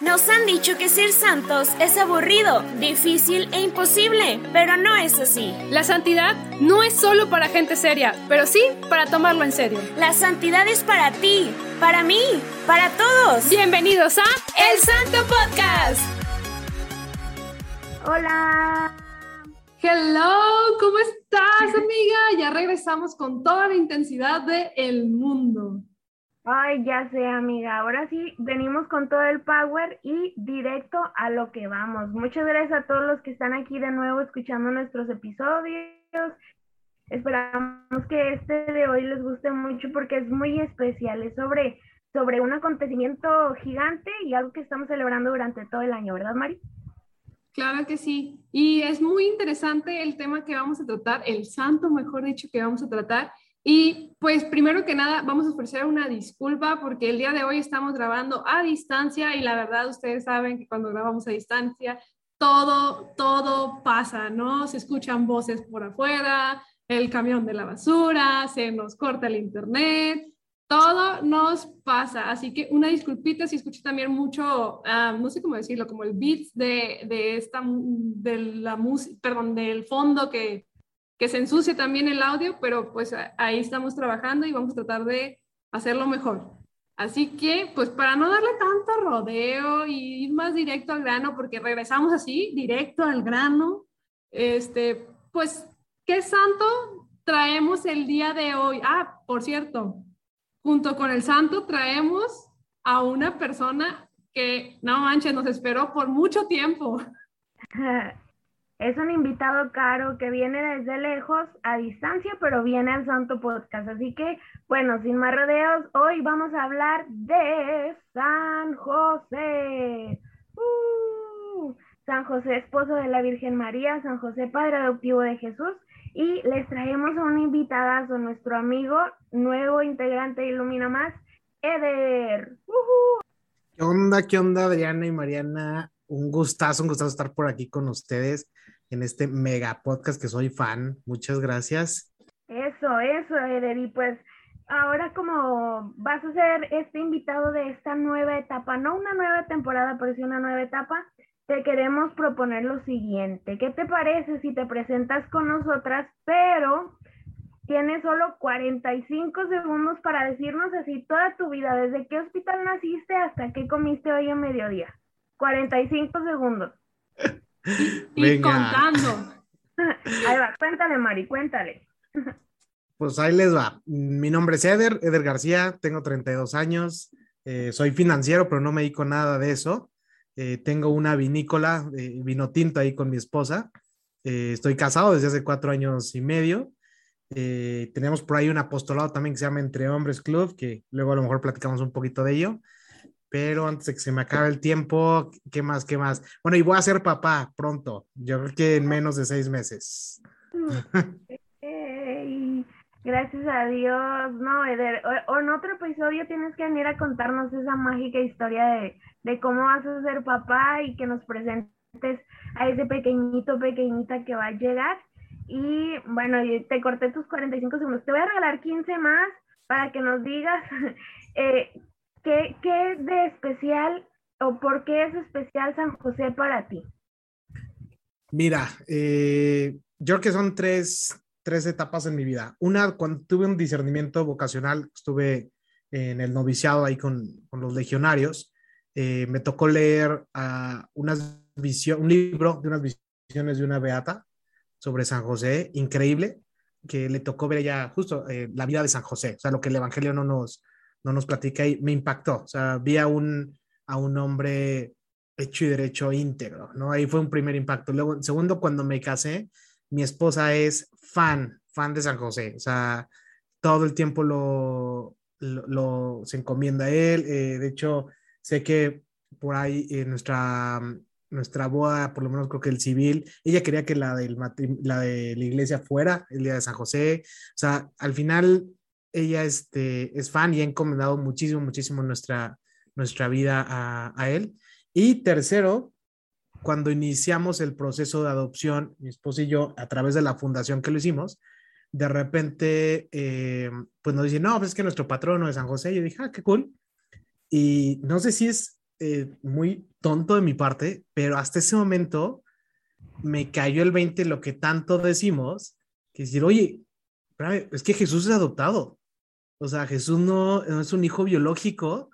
Nos han dicho que ser santos es aburrido, difícil e imposible, pero no es así. La santidad no es solo para gente seria, pero sí para tomarlo en serio. La santidad es para ti, para mí, para todos. Bienvenidos a El Santo Podcast. Hola. Hello, ¿cómo estás, amiga? Ya regresamos con toda la intensidad de El Mundo. Ay, ya sé, amiga. Ahora sí, venimos con todo el power y directo a lo que vamos. Muchas gracias a todos los que están aquí de nuevo escuchando nuestros episodios. Esperamos que este de hoy les guste mucho porque es muy especial. Es sobre, sobre un acontecimiento gigante y algo que estamos celebrando durante todo el año, ¿verdad, Mari? Claro que sí. Y es muy interesante el tema que vamos a tratar, el santo, mejor dicho, que vamos a tratar. Y pues primero que nada vamos a ofrecer una disculpa porque el día de hoy estamos grabando a distancia y la verdad ustedes saben que cuando grabamos a distancia todo, todo pasa, ¿no? Se escuchan voces por afuera, el camión de la basura, se nos corta el internet, todo nos pasa. Así que una disculpita si escuché también mucho, ah, no sé cómo decirlo, como el beat de, de esta, de la música, perdón, del fondo que que se ensucie también el audio, pero pues ahí estamos trabajando y vamos a tratar de hacerlo mejor. Así que, pues para no darle tanto rodeo y ir más directo al grano, porque regresamos así, directo al grano, este, pues, ¿qué santo traemos el día de hoy? Ah, por cierto, junto con el santo traemos a una persona que, no manches, nos esperó por mucho tiempo. Es un invitado caro que viene desde lejos, a distancia, pero viene al Santo Podcast. Así que, bueno, sin más rodeos, hoy vamos a hablar de San José. Uh, San José, esposo de la Virgen María, San José, padre adoptivo de Jesús. Y les traemos a un invitadazo, nuestro amigo, nuevo integrante de Ilumina Más, Eder. ¿Qué onda, qué onda, Adriana y Mariana? Un gustazo, un gustazo estar por aquí con ustedes en este mega podcast que soy fan. Muchas gracias. Eso, eso. Y pues ahora como vas a ser este invitado de esta nueva etapa, no una nueva temporada, pero sí una nueva etapa, te queremos proponer lo siguiente. ¿Qué te parece si te presentas con nosotras, pero tienes solo 45 segundos para decirnos así toda tu vida, desde qué hospital naciste hasta qué comiste hoy en mediodía? 45 segundos. Y, contando. Ahí va, cuéntale, Mari, cuéntale. Pues ahí les va. Mi nombre es Eder, Eder García, tengo 32 años, eh, soy financiero, pero no me dedico nada de eso. Eh, tengo una vinícola, eh, vino tinto ahí con mi esposa. estoy casado desde hace cuatro años y medio. tenemos por ahí un apostolado también que se llama Entre Hombres Club, que luego a lo mejor platicamos un poquito de ello pero antes de que se me acabe el tiempo, ¿qué más? ¿Qué más? Bueno, y voy a ser papá pronto, yo creo que en menos de seis meses. gracias a Dios, no, Eder, o, en otro episodio tienes que venir a contarnos esa mágica historia de, de cómo vas a ser papá y que nos presentes a ese pequeñito, pequeñita que va a llegar. Y bueno, te corté tus 45 segundos. Te voy a regalar 15 más para que nos digas eh, ¿Qué, ¿Qué es de especial o por qué es especial San José para ti? Mira, eh, yo creo que son tres, tres etapas en mi vida. Una, cuando tuve un discernimiento vocacional, estuve en el noviciado ahí con, con los legionarios, eh, me tocó leer uh, unas un libro de unas visiones de una beata sobre San José, increíble, que le tocó ver ya justo eh, la vida de San José, o sea, lo que el Evangelio no nos, no nos platica y me impactó. O sea, vi a un, a un hombre hecho y derecho íntegro, ¿no? Ahí fue un primer impacto. Luego, segundo, cuando me casé, mi esposa es fan, fan de San José. O sea, todo el tiempo lo, lo, se encomienda a él. Eh, de hecho, sé que por ahí en nuestra, nuestra boda, por lo menos creo que el civil, ella quería que la, del la de la iglesia fuera el día de San José. O sea, al final ella este, es fan y ha encomendado muchísimo, muchísimo nuestra, nuestra vida a, él. Y tercero, cuando iniciamos el proceso de adopción, mi esposo y yo, a través de la fundación que lo hicimos, de repente, eh, pues nos dicen, no, pues es que nuestro patrono es San José. Yo dije, ah, qué cool. Y no sé si es eh, muy tonto de mi parte, pero hasta ese momento me cayó el 20 lo que tanto decimos, que decir, oye, es que Jesús es adoptado. O sea, Jesús no, no es un hijo biológico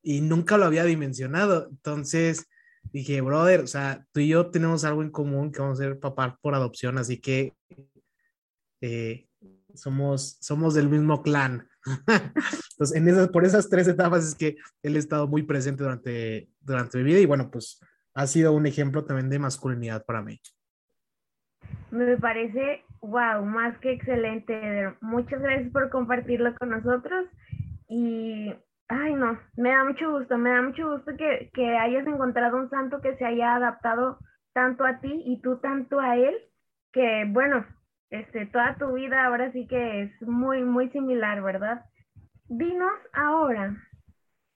y nunca lo había dimensionado. Entonces dije, brother, o sea, tú y yo tenemos algo en común que vamos a ser papá por adopción, así que eh, somos, somos del mismo clan. Entonces, en esas, por esas tres etapas es que él ha estado muy presente durante, durante mi vida y bueno, pues ha sido un ejemplo también de masculinidad para mí. Me parece, wow, más que excelente. Muchas gracias por compartirlo con nosotros y, ay no, me da mucho gusto, me da mucho gusto que, que hayas encontrado un santo que se haya adaptado tanto a ti y tú tanto a él, que bueno, este, toda tu vida ahora sí que es muy, muy similar, ¿verdad? Dinos ahora,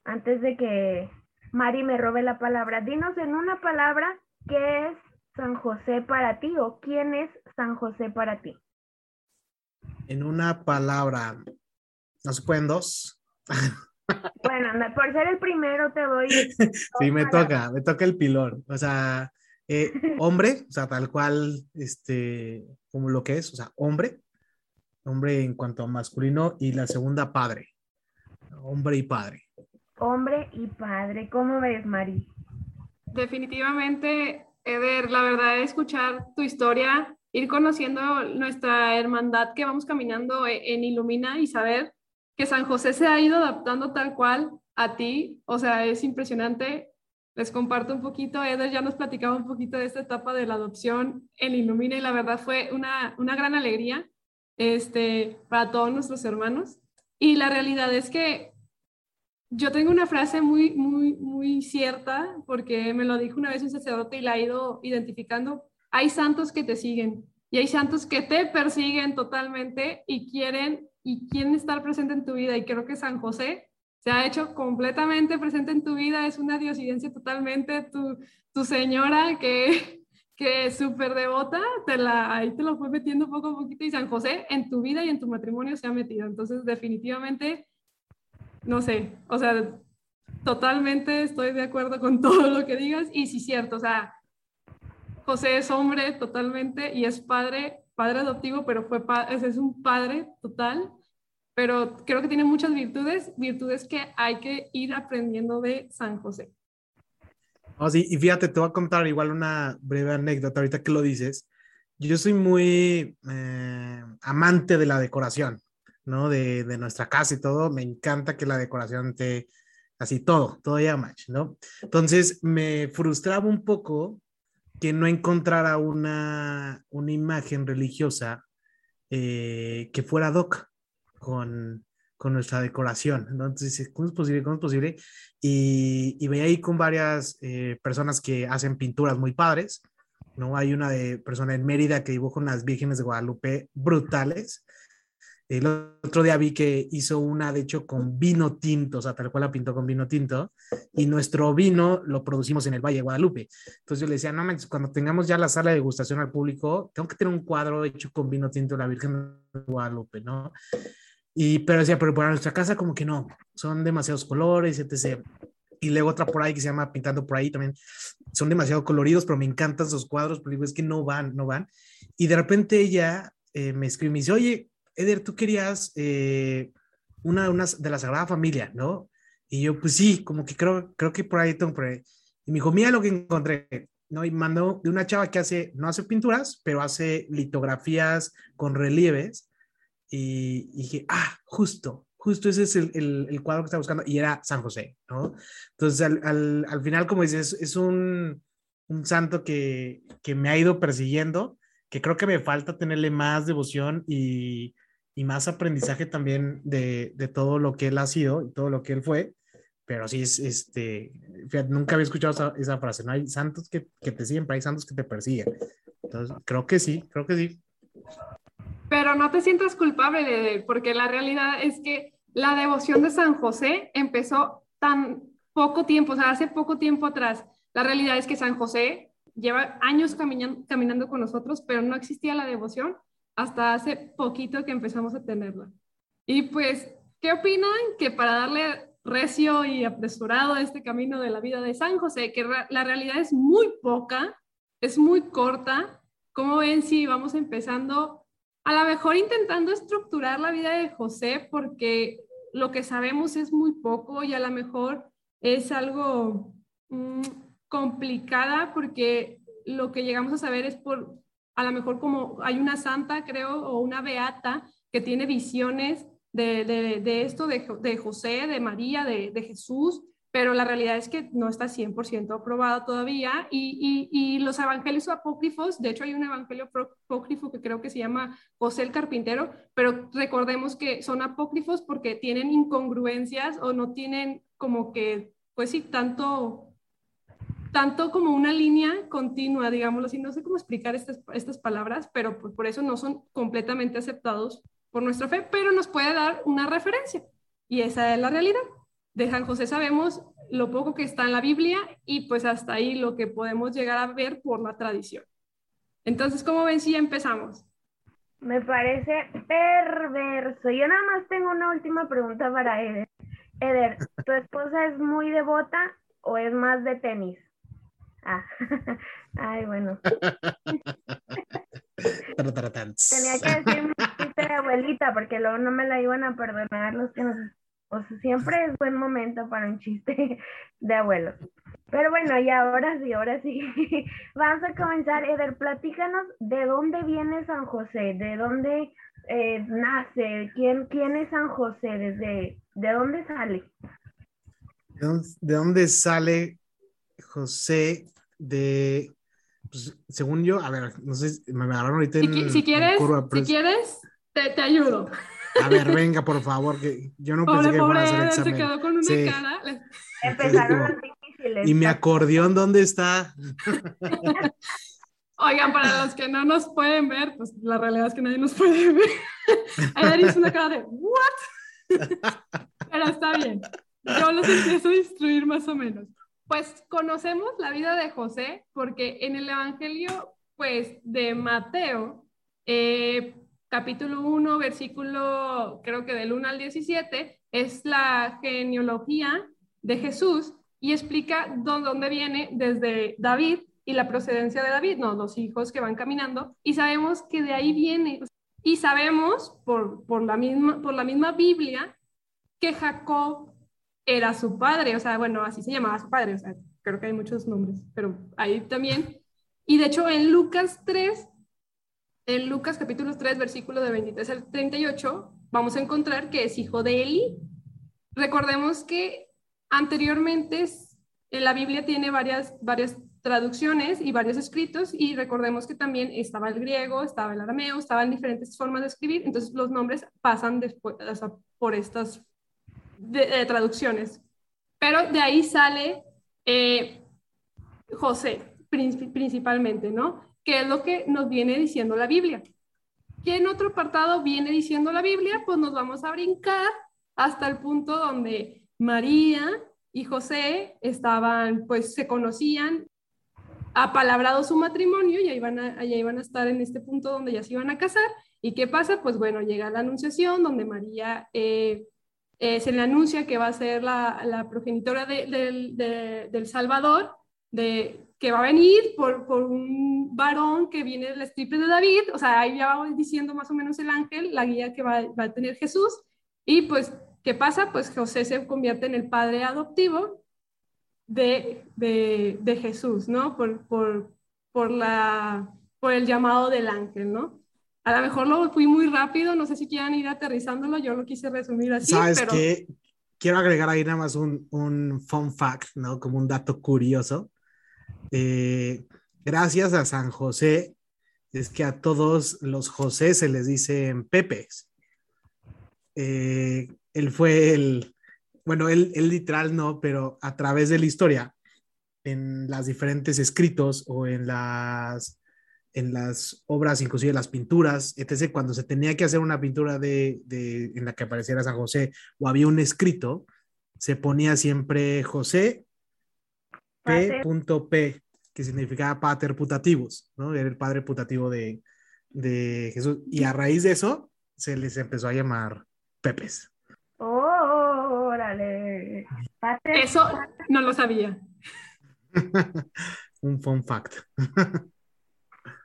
antes de que Mari me robe la palabra, dinos en una palabra qué es San José para ti o quién es San José para ti. En una palabra, ¿no se pueden dos? Bueno, por ser el primero te doy. sí, me toca, me toca el pilón. O sea, eh, hombre, o sea, tal cual, este, como lo que es, o sea, hombre, hombre en cuanto a masculino, y la segunda, padre, hombre y padre. Hombre y padre, ¿cómo ves, Mari? Definitivamente, Eder, la verdad, escuchar tu historia, ir conociendo nuestra hermandad que vamos caminando e, en Ilumina y saber que San José se ha ido adaptando tal cual a ti, o sea, es impresionante les comparto un poquito. Eder ya nos platicaba un poquito de esta etapa de la adopción en Ilumina y la verdad fue una, una gran alegría este, para todos nuestros hermanos. Y la realidad es que yo tengo una frase muy, muy, muy cierta porque me lo dijo una vez un sacerdote y la ha ido identificando. Hay santos que te siguen y hay santos que te persiguen totalmente y quieren y quieren estar presente en tu vida. Y creo que San José se ha hecho completamente presente en tu vida, es una diosidencia totalmente, tu, tu señora que, que súper devota, te la, ahí te lo fue metiendo poco a poquito y San José en tu vida y en tu matrimonio se ha metido. Entonces, definitivamente, no sé, o sea, totalmente estoy de acuerdo con todo lo que digas y sí, cierto, o sea, José es hombre totalmente y es padre, padre adoptivo, pero fue es un padre total pero creo que tiene muchas virtudes, virtudes que hay que ir aprendiendo de San José. Oh, sí, y fíjate, te voy a contar igual una breve anécdota ahorita que lo dices. Yo soy muy eh, amante de la decoración, ¿no? De, de, nuestra casa y todo. Me encanta que la decoración te, así todo, todo ya match, ¿no? Entonces me frustraba un poco que no encontrara una, una imagen religiosa eh, que fuera doc con, con nuestra decoración. Entonces, ¿cómo es posible? ¿Cómo es posible? Y, y veía ahí con varias eh, personas que hacen pinturas muy padres. ¿no? Hay una de persona en Mérida que dibuja unas vírgenes de Guadalupe brutales. El otro día vi que hizo una, de hecho, con vino tinto, o sea, tal cual la pintó con vino tinto, y nuestro vino lo producimos en el Valle de Guadalupe. Entonces yo le decía, no manches, cuando tengamos ya la sala de degustación al público, tengo que tener un cuadro hecho con vino tinto de la Virgen de Guadalupe, ¿no? Y, pero decía, pero para nuestra casa como que no, son demasiados colores, etc. Y luego otra por ahí que se llama Pintando por ahí también, son demasiado coloridos, pero me encantan esos cuadros, pero digo, es que no van, no van. Y de repente ella eh, me escribe y me dice, oye, Eder, tú querías eh, una, una de la Sagrada Familia, ¿no? Y yo, pues sí, como que creo, creo que por ahí tengo por ahí. Y me dijo, mira lo que encontré, ¿no? Y mandó de una chava que hace, no hace pinturas, pero hace litografías con relieves y, dije, ah, justo, justo ese es el, el, cuadro que estaba buscando y era San José, ¿no? Entonces, al, al, al final, como dices, es un, un santo que, que, me ha ido persiguiendo, que creo que me falta tenerle más devoción y, y más aprendizaje también de, de, todo lo que él ha sido y todo lo que él fue. Pero sí, es, este, fíjate, nunca había escuchado esa, esa, frase, no hay santos que, que te siguen, pero hay santos que te persiguen. Entonces, creo que sí, creo que sí. Pero no te sientas culpable de porque la realidad es que la devoción de San José empezó tan poco tiempo, o sea, hace poco tiempo atrás. La realidad es que San José lleva años caminando, caminando con nosotros, pero no existía la devoción hasta hace poquito que empezamos a tenerla. Y pues, ¿qué opinan? Que para darle recio y apresurado este camino de la vida de San José, que la realidad es muy poca, es muy corta. Como ven, si vamos empezando, a lo mejor intentando estructurar la vida de José, porque lo que sabemos es muy poco y a lo mejor es algo mm, complicada porque lo que llegamos a saber es por, a lo mejor como hay una santa, creo, o una beata que tiene visiones de, esto, de, José, de María, de, Jesús, pero la realidad es que no está 100% aprobado todavía. Y, los evangelios apócrifos, de hecho hay un evangelio apócrifo que creo que se llama José el Carpintero, pero recordemos que son apócrifos porque tienen incongruencias o no tienen como que, pues sí, tanto tanto como una línea continua, digámoslo así, no sé cómo explicar estas, estas palabras, pero por eso no son completamente aceptados por nuestra fe, pero nos puede dar una referencia. Y esa es la realidad. De San José sabemos lo poco que está en la Biblia y pues hasta ahí lo que podemos llegar a ver por la tradición. Entonces, ¿cómo ven si empezamos? Me parece perverso. Yo nada más tengo una última pregunta para Eder. Eder, ¿tu esposa es muy devota o es más de tenis? Ah, ay, bueno. Tenía que decir de abuelita, porque luego no me la iban a perdonar los que nos... O sea, siempre es buen momento para un chiste de abuelos. Pero bueno, y ahora sí, ahora sí. Vamos a comenzar. Eder, platícanos de dónde viene San José, de dónde eh, nace, ¿Quién, quién es San José, desde, de dónde sale. ¿De dónde sale José? De, pues, según yo, a ver, no sé, me agarraron ahorita en, si, quieres, si quieres, te, ayudo. A ver, venga, por favor, que yo no pensé que fuera a hacer examen. Se quedó con una cara. Empezaron las difíciles. ¿Y mi acordeón dónde está? Oigan, para los que no nos pueden ver, pues la realidad es que nadie nos puede ver. Ayer hizo una cara de, ¿what? Pero está bien. Yo los empiezo a instruir más o menos. Pues conocemos la vida de José porque en el Evangelio, pues, de Mateo, eh, capítulo 1, versículo, creo que del 1 al 17, es la genealogía de Jesús y explica dónde viene desde David y la procedencia de David, no, los hijos que van caminando, y sabemos que de ahí viene, y sabemos por, por, la, misma, por la misma Biblia que Jacob era su padre, o sea, bueno, así se llamaba su padre, o sea, creo que hay muchos nombres, pero ahí también. Y de hecho en Lucas 3 en Lucas capítulo 3, versículo de 23 al 38, vamos a encontrar que es hijo de Eli. Recordemos que anteriormente en la Biblia tiene varias, varias traducciones y varios escritos y recordemos que también estaba el griego, estaba el arameo, estaban diferentes formas de escribir, entonces los nombres pasan después, por estas traducciones. Pero de ahí sale eh, José principalmente, ¿no? ¿Qué es lo que nos viene diciendo la Biblia. ¿Qué en otro apartado viene diciendo la Biblia? Pues nos vamos a brincar hasta el punto donde María y José estaban, pues se conocían, apalabrado su matrimonio y ahí van a, iban a estar en este punto donde ya se iban a casar. ¿Y qué pasa? Pues bueno, llega la anunciación donde María eh, eh, se le anuncia que va a ser la, progenitora del Salvador, de, que va a venir por, un varón que viene del estirpe de David, o sea, ahí ya va diciendo más o menos el ángel, la guía que va, a tener Jesús, y pues, ¿qué pasa? Pues José se convierte en el padre adoptivo de, Jesús, ¿no? Por, la, por el llamado del ángel, ¿no? A lo mejor lo fui muy rápido, no sé si quieran ir aterrizándolo, yo lo quise resumir así. ¿Sabes pero... qué? Quiero agregar ahí nada más un, un fun fact, ¿no? Como un dato curioso. Eh, gracias a San José, es que a todos los José se les dicen Pepes. Eh, él fue el, bueno, él, literal no, pero a través de la historia, en las diferentes escritos o en las, en las obras, inclusive las pinturas, etc., cuando se tenía que hacer una pintura de, de, en la que apareciera San José o había un escrito, se ponía siempre José P.P, que significaba pater putativos, ¿no? Era el padre putativo de, de Jesús. Y a raíz de eso, se les empezó a llamar Pepes. órale. Pater, Eso no lo sabía. Un fun fact.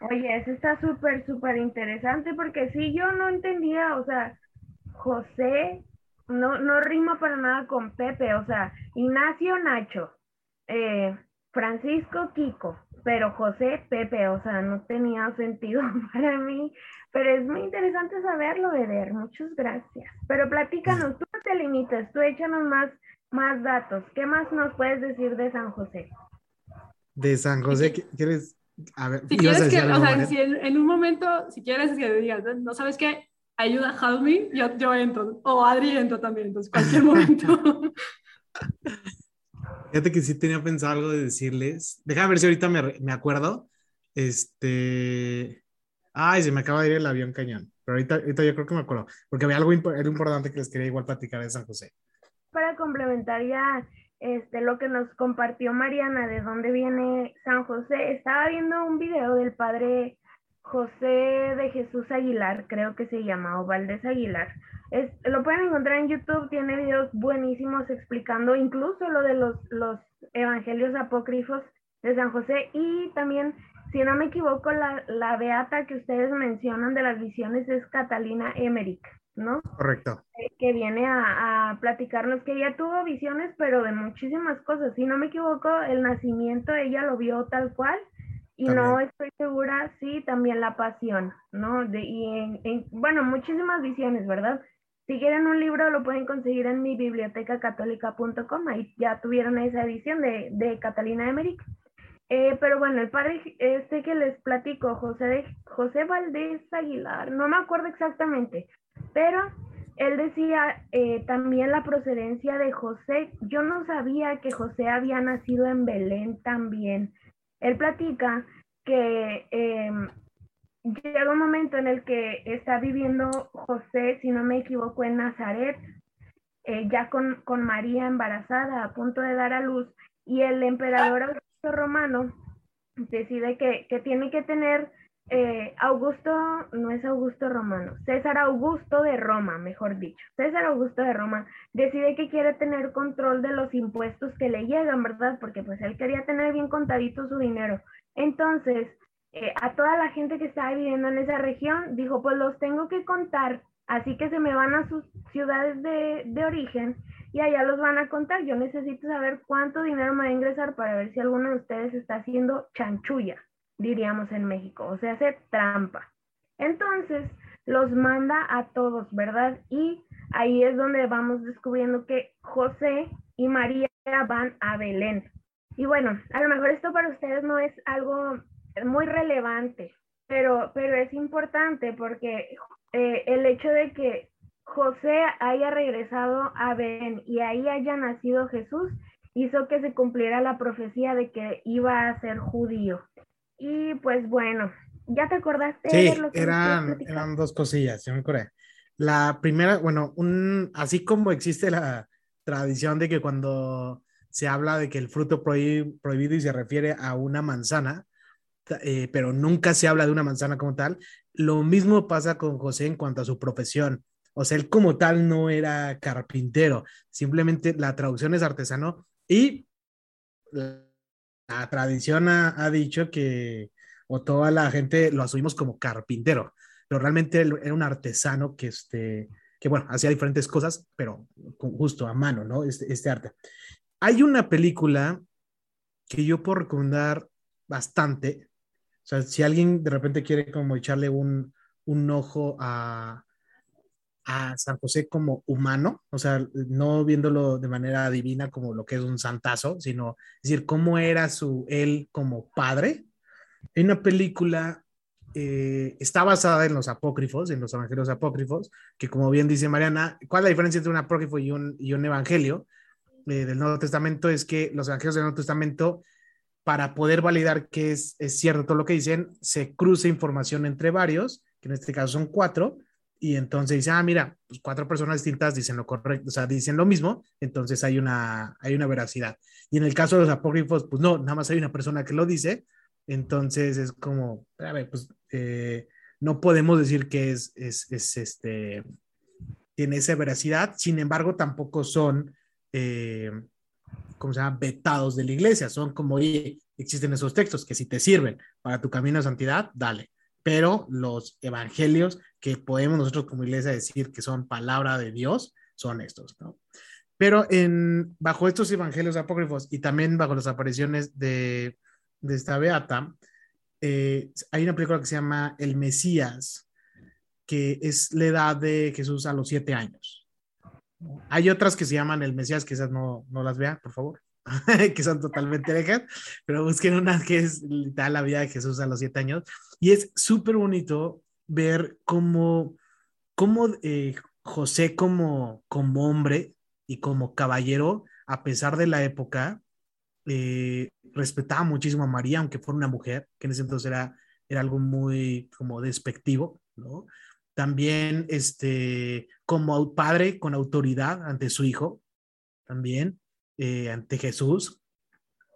Oye, eso está súper, súper interesante porque sí, yo no entendía, o sea, José no, no rima para nada con Pepe, o sea, Ignacio Nacho, eh, Francisco Kiko, pero José Pepe, o sea, no tenía sentido para mí, pero es muy interesante saberlo, Eder, muchas gracias. Pero platícanos, tú no te limites, tú échanos más, más datos, ¿qué más nos puedes decir de San José? De San José, ¿qué- ¿quieres? A ver, Si quieres que, o algo, sea, si en, en un momento, si quieres que digas, no sabes qué, ayuda, help me, yo, yo entro. O Adri entra también, entonces cualquier momento. Fíjate que sí tenía pensado algo de decirles. Déjame ver si ahorita me, me acuerdo. Este. Ay, se me acaba de ir el avión cañón. Pero ahorita, ahorita yo creo que me acuerdo. Porque había algo impo- era importante que les quería igual platicar de San José. para complementar ya este, lo que nos compartió Mariana de dónde viene San José, estaba viendo un video del padre José de Jesús Aguilar, creo que se llama, o Valdés Aguilar. Es, lo pueden encontrar en YouTube, tiene videos buenísimos explicando incluso lo de los, los evangelios apócrifos de San José y también, si no me equivoco, la, la beata que ustedes mencionan de las visiones es Catalina Emmerich, ¿no? Correcto. que viene a, a platicarnos que ella tuvo visiones, pero de muchísimas cosas. Si no me equivoco, el nacimiento ella lo vio tal cual y no También. estoy segura, sí, también la pasión, ¿no? De, y en, en- bueno, muchísimas visiones, ¿verdad? Si quieren un libro, lo pueden conseguir en mi bibliotecacatólica.com, ahí ya tuvieron esa edición de, de Catalina Emmerich. Eh, pero bueno, el padre este que les platico, José, de, José Valdés Aguilar, no me acuerdo exactamente, pero él decía eh, también la procedencia de José. Yo no sabía que José había nacido en Belén también. Él platica que eh, llega un momento en el que está viviendo José, si no me equivoco, en Nazaret, eh, ya con, con María embarazada, a punto de dar a luz, y el emperador Augusto Romano decide que, que tiene que tener eh, Augusto, no es Augusto Romano, César Augusto de Roma, mejor dicho. César Augusto de Roma decide que quiere tener control de los impuestos que le llegan, ¿verdad? Porque pues él quería tener bien contadito su dinero. Entonces, eh, a toda la gente que estaba viviendo en esa región, dijo, pues los tengo que contar, así que se me van a sus ciudades de, de origen y allá los van a contar. Yo necesito saber cuánto dinero me va a ingresar para ver si alguno de ustedes está haciendo chanchulla diríamos en México, o sea, hace trampa. Entonces, los manda a todos, ¿verdad? Y ahí es donde vamos descubriendo que José y María van a Belén. Y bueno, a lo mejor esto para ustedes no es algo muy relevante, pero, pero es importante porque eh, el hecho de que José haya regresado a Belén y ahí haya nacido Jesús hizo que se cumpliera la profecía de que iba a ser judío. Y pues bueno, ¿ya te acordaste Sí, de lo que nos eran, eran dos cosillas, yo me acordé. La primera, bueno, un, así como existe la tradición de que cuando se habla de que el fruto prohi- prohibido y se refiere a una manzana, eh, pero nunca se habla de una manzana como tal, lo mismo pasa con José en cuanto a su profesión. O sea, él como tal no era carpintero, simplemente la traducción es artesano y la, la tradición ha, dicho que, o toda la gente lo asumimos como carpintero, pero realmente él era un artesano que, este, que bueno, hacía diferentes cosas, pero con justo a mano, ¿no? Este, este arte. Hay una película que yo puedo recomendar bastante. O sea, si alguien de repente quiere como echarle un, un ojo a, a San José como humano, o sea, no viéndolo de manera divina como lo que es un santazo, sino es decir, cómo era su él como padre. Hay una película, eh, está basada en los apócrifos, en los evangelios apócrifos, que como bien dice Mariana, ¿cuál es la diferencia entre un apócrifo y un, y un evangelio eh, del Nuevo Testamento? Es que los evangelios del Nuevo Testamento, para poder validar que es, es cierto todo lo que dicen, se cruza información entre varios, que en este caso son cuatro, y entonces dice, ah, mira, pues cuatro personas distintas dicen lo correcto, o sea, dicen lo mismo, entonces hay una, hay una veracidad. Y en el caso de los apócrifos, pues no, nada más hay una persona que lo dice, entonces es como, a ver, pues eh, no podemos decir que es, es, es, este, tiene esa veracidad, sin embargo, tampoco son eh, ¿cómo se llama? Vetados de la iglesia. Son como, oye, existen esos textos que si te sirven para tu camino de santidad, dale. Pero los evangelios que podemos nosotros como iglesia decir que son palabra de Dios, son estos, ¿no? Pero en, bajo estos evangelios apócrifos y también bajo las apariciones de, de esta beata, eh, hay una película que se llama El Mesías, que es la edad de Jesús a los siete años. Hay otras que se llaman El Mesías, quizás no, no las vean, por favor, que son totalmente herejas, pero busquen una que es literal la vida de Jesús a los siete años. Y es súper bonito ver cómo, cómo eh, José como, como hombre y como caballero, a pesar de la época, eh, respetaba muchísimo a María, aunque fuera una mujer, que en ese entonces era, era algo muy como despectivo, ¿no? También este, como padre con autoridad ante su hijo, también eh, ante Jesús,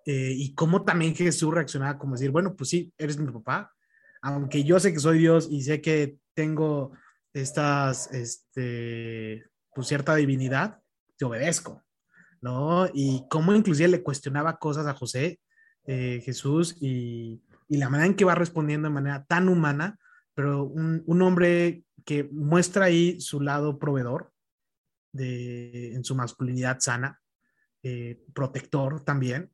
eh, y cómo también Jesús reaccionaba como decir, bueno, pues sí, eres mi papá, aunque yo sé que soy Dios y sé que tengo estas, este, pues cierta divinidad, te obedezco, ¿no? Y cómo inclusive le cuestionaba cosas a José, eh, Jesús, y, y, la manera en que va respondiendo de manera tan humana, pero un, un hombre que muestra ahí su lado proveedor, de, en su masculinidad sana, eh, protector también,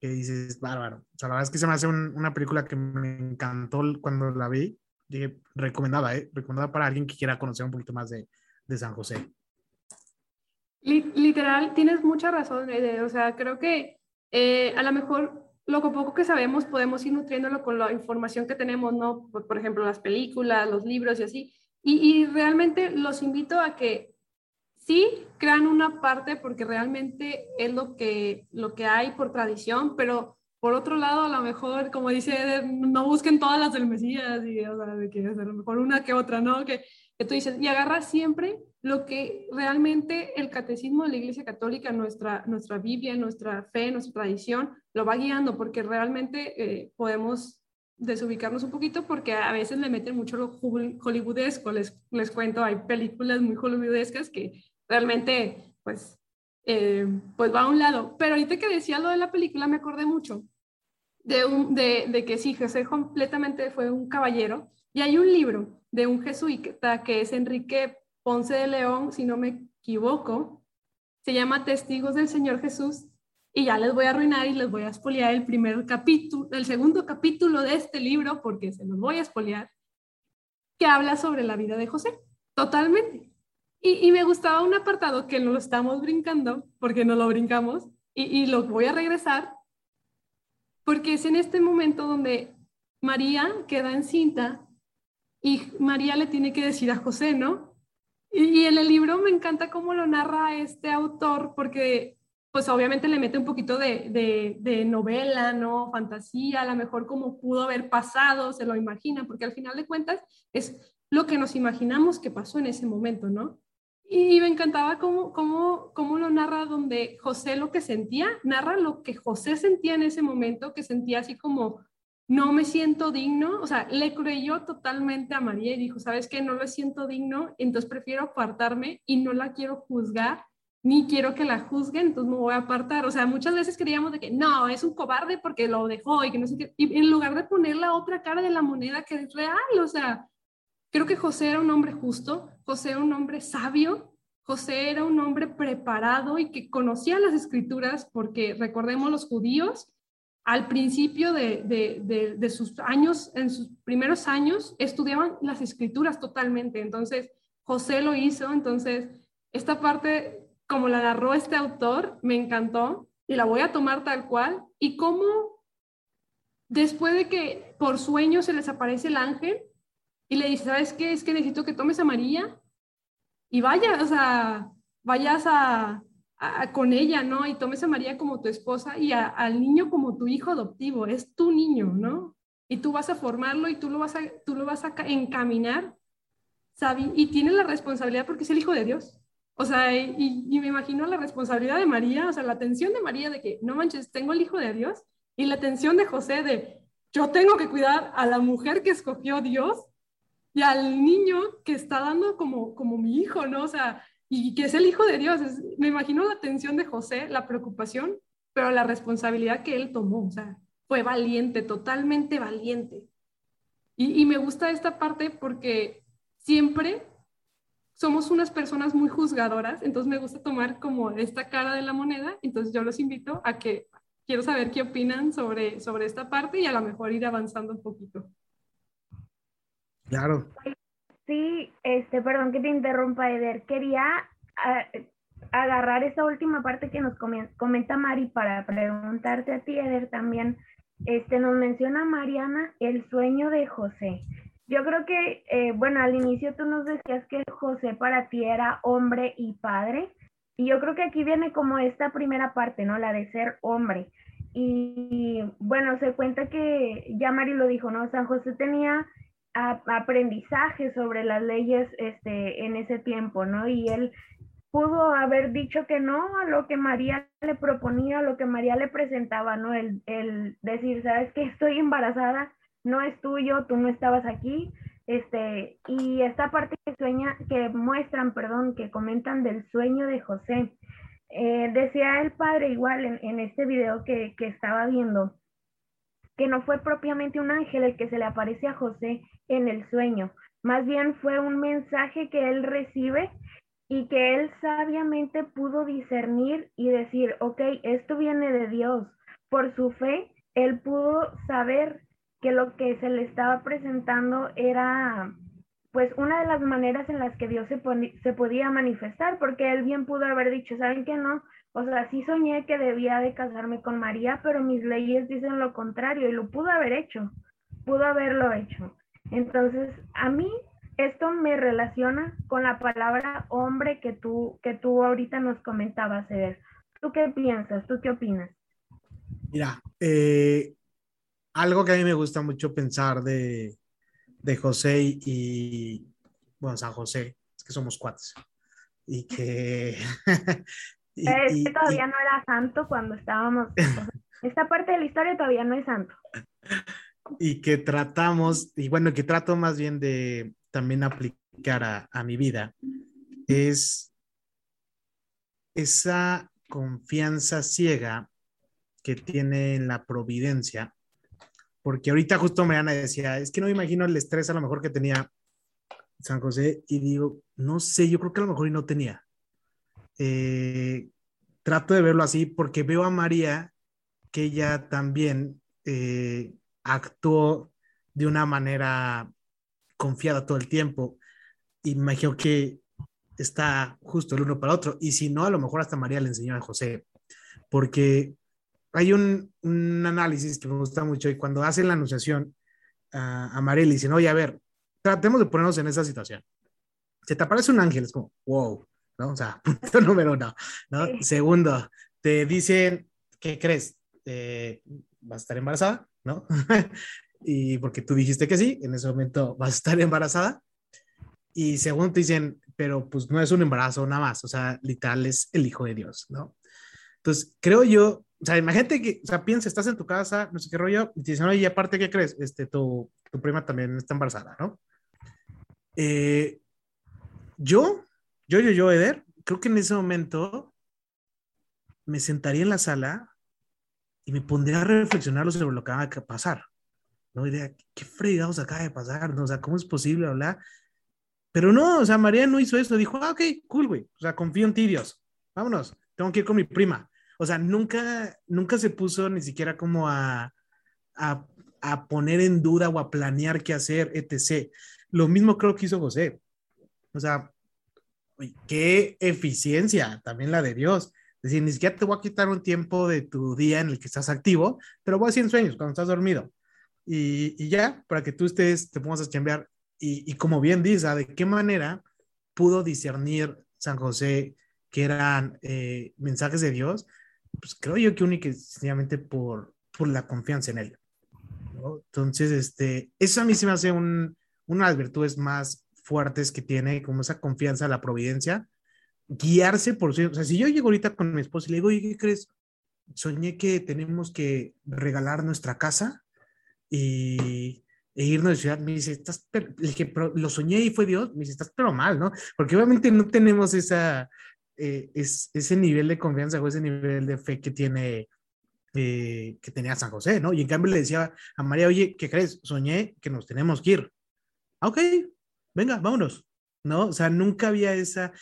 que dices, bárbaro. O sea, la verdad es que se me hace un, una película que me encantó cuando la vi. Dije, recomendada, ¿eh? Recomendada para alguien que quiera conocer un poquito más de, de San José. Literal, tienes mucha razón, o sea, creo que eh, a lo mejor lo poco que sabemos podemos ir nutriéndolo con la información que tenemos, ¿no? Por, por ejemplo, las películas, los libros y así. Y, y, realmente los invito a que sí crean una parte porque realmente es lo que, lo que hay por tradición, pero por otro lado, a lo mejor, como dice, no busquen todas las del Mesías, y, o sea, de que, a lo mejor una que otra, ¿no? Que, que tú dices, y agarra siempre lo que realmente el catecismo de la Iglesia Católica, nuestra, nuestra Biblia, nuestra fe, nuestra tradición, lo va guiando, porque realmente eh, podemos desubicarnos un poquito porque a veces le meten mucho lo hollywoodesco. Les, les cuento, hay películas muy hollywoodescas que realmente, pues, eh, pues va a un lado. Pero ahorita que decía lo de la película, me acordé mucho de, un, de, de que sí, José completamente fue un caballero. Y hay un libro de un jesuita que es Enrique Ponce de León, si no me equivoco, se llama Testigos del Señor Jesús y ya les voy a arruinar y les voy a espoliar el primer capítulo, el segundo capítulo de este libro porque se los voy a espoliar, que habla sobre la vida de José, totalmente. Y, me gustaba un apartado que no lo estamos brincando, porque no lo brincamos, y, y lo voy a regresar, porque es en este momento donde María queda encinta y María le tiene que decir a José, ¿no? Y, en el libro me encanta cómo lo narra este autor, porque pues obviamente le mete un poquito de, de, novela, ¿no? Fantasía, a lo mejor como pudo haber pasado, se lo imagina, porque al final de cuentas es lo que nos imaginamos que pasó en ese momento, ¿no? Y me encantaba cómo, cómo, cómo lo narra donde José lo que sentía, narra lo que José sentía en ese momento, que sentía así como no me siento digno, o sea, le creyó totalmente a María y dijo, ¿sabes qué? No lo siento digno, entonces prefiero apartarme y no la quiero juzgar, ni quiero que la juzguen, entonces me voy a apartar. O sea, muchas veces creíamos de que no, es un cobarde porque lo dejó y que no sé qué, y en lugar de poner la otra cara de la moneda que es real, o sea, creo que José era un hombre justo, José era un hombre sabio, José era un hombre preparado y que conocía las escrituras porque recordemos los judíos al principio de, sus años, en sus primeros años, estudiaban las escrituras totalmente. Entonces, José lo hizo. Entonces, esta parte, como la narró este autor, me encantó y la voy a tomar tal cual. Y cómo, después de que por sueño se les aparece el ángel y le dice, ¿sabes qué? Es que necesito que tomes a María y vayas, o sea, vayas a, con ella, ¿no? Y tomes a María como tu esposa y al niño como tu hijo adoptivo, es tu niño, ¿no? Y tú vas a formarlo y tú lo vas a, tú lo vas a encaminar, ¿sabes? Y tiene la responsabilidad porque es el hijo de Dios. O sea, y, y, me imagino la responsabilidad de María, o sea, la atención de María de que, no manches, tengo el hijo de Dios, y la atención de José de, yo tengo que cuidar a la mujer que escogió Dios y al niño que está dando como, como mi hijo, ¿no? O sea, y que es el Hijo de Dios. me imagino la atención de José, la preocupación, pero la responsabilidad que él tomó, o sea, fue valiente, totalmente valiente. Y, y me gusta esta parte porque siempre somos unas personas muy juzgadoras, entonces me gusta tomar como esta cara de la moneda, entonces yo los invito a que quiero saber qué opinan sobre, sobre esta parte y a lo mejor ir avanzando un poquito. Claro. Sí, este, perdón que te interrumpa, Eder. Quería ah, agarrar esa última parte que nos comenta Mari para preguntarte a ti, Eder, también. Este, nos menciona Mariana el sueño de José. Yo creo que, eh, bueno, al inicio tú nos decías que José para ti era hombre y padre. Y yo creo que aquí viene como esta primera parte, ¿no? La de ser hombre. Y bueno, se cuenta que ya Mari lo dijo, ¿no? San José tenía aprendizaje sobre las leyes este, en ese tiempo, ¿no? Y él pudo haber dicho que no a lo que María le proponía, a lo que María le presentaba, ¿no? El, el decir, sabes que estoy embarazada, no es tuyo, tú no estabas aquí, este, y esta parte que sueña, que muestran, perdón, que comentan del sueño de José. Eh, decía el padre igual en, este video que, que estaba viendo, que no fue propiamente un ángel el que se le aparece a José en el sueño, más bien fue un mensaje que él recibe y que él sabiamente pudo discernir y decir, ok, esto viene de Dios. Por su fe, él pudo saber que lo que se le estaba presentando era pues una de las maneras en las que Dios se, se podía manifestar, porque él bien pudo haber dicho, ¿saben qué no? O sea, sí soñé que debía de casarme con María, pero mis leyes dicen lo contrario y lo pudo haber hecho, pudo haberlo hecho. Entonces, a mí esto me relaciona con la palabra hombre que tú, que tú ahorita nos comentabas, Eder. ¿Tú qué piensas? ¿Tú qué opinas? Mira, eh, algo que a mí me gusta mucho pensar de, de José y, bueno, San José, es que somos cuates. Y que... y, todavía no era santo cuando estábamos... esta parte de la historia todavía no es santo. Y que tratamos, y bueno, que trato más bien de, también aplicar a, mi vida es esa confianza ciega que tiene en la providencia, porque ahorita justo Mariana decía, es que no me imagino el estrés a lo mejor que tenía San José y digo, no sé, yo creo que a lo mejor y no tenía. Eh, trato de verlo así porque veo a María que ella también eh, actuó de una manera confiada todo el tiempo. Imagino que está justo el uno para otro. Y si no, a lo mejor hasta María le enseñó a José. Porque hay un, un análisis que me gusta mucho y cuando hacen la anunciación a María le dicen, oye, a ver, tratemos de ponernos en esa situación. Se te aparece un ángel, es como, wow, ¿no? O sea, punto número uno, ¿no? Segundo, te dicen, ¿qué crees? Eh, ¿Vas a estar embarazada? ¿No? y porque tú dijiste que sí, en ese momento vas a estar embarazada. Y según te dicen, pero pues no es un embarazo nada más, o sea, literal es el hijo de Dios, ¿no? Entonces, creo yo, o sea, imagínate que, o sea, piensa, estás en tu casa, no sé qué rollo, y te dicen, oye, y aparte, ¿qué crees? Este, tu, tu prima también está embarazada, ¿no? Eh, yo, yo, yo, yo, Eder, creo que en ese momento me sentaría en la sala y me pondría a reflexionar sobre lo que va a pasar. ¿no? Idea, ¿qué fregados acaba de pasar? ¿no? O sea, ¿cómo es posible hablar? Pero no, o sea, María no hizo eso, dijo, ah, ok, cool, güey, o sea, confío en ti, Dios, vámonos, tengo que ir con mi prima. O sea, nunca, nunca se puso ni siquiera como a, a, a poner en duda o a planear qué hacer, etc. Lo mismo creo que hizo José. O sea, qué eficiencia, también la de Dios. Es decir, ni siquiera te voy a quitar un tiempo de tu día en el que estás activo, pero voy a hacer sueños cuando estás dormido y, ya, para que tú estés, te pongas a chambear. Y, y como bien dice, ¿de qué manera pudo discernir San José que eran eh, mensajes de Dios? Pues creo yo que únicamente sencillamente por, por la confianza en él. Entonces, este, eso a mí se me hace un, una de las virtudes más fuertes que tiene, como esa confianza, la providencia, guiarse por sí. O sea, si yo llego ahorita con mi esposa y le digo, oye, ¿qué crees? Soñé que tenemos que regalar nuestra casa y, e irnos de ciudad, me dice, estás, lo soñé y fue Dios, me dice, estás pero mal, ¿no? Porque obviamente no tenemos esa, eh, es, ese nivel de confianza o ese nivel de fe que tiene, eh, que tenía San José, ¿no? Y en cambio le decía a María, oye, ¿qué crees? Soñé que nos tenemos que ir. Ah, ok, venga, vámonos, ¿no? O sea, nunca había esa,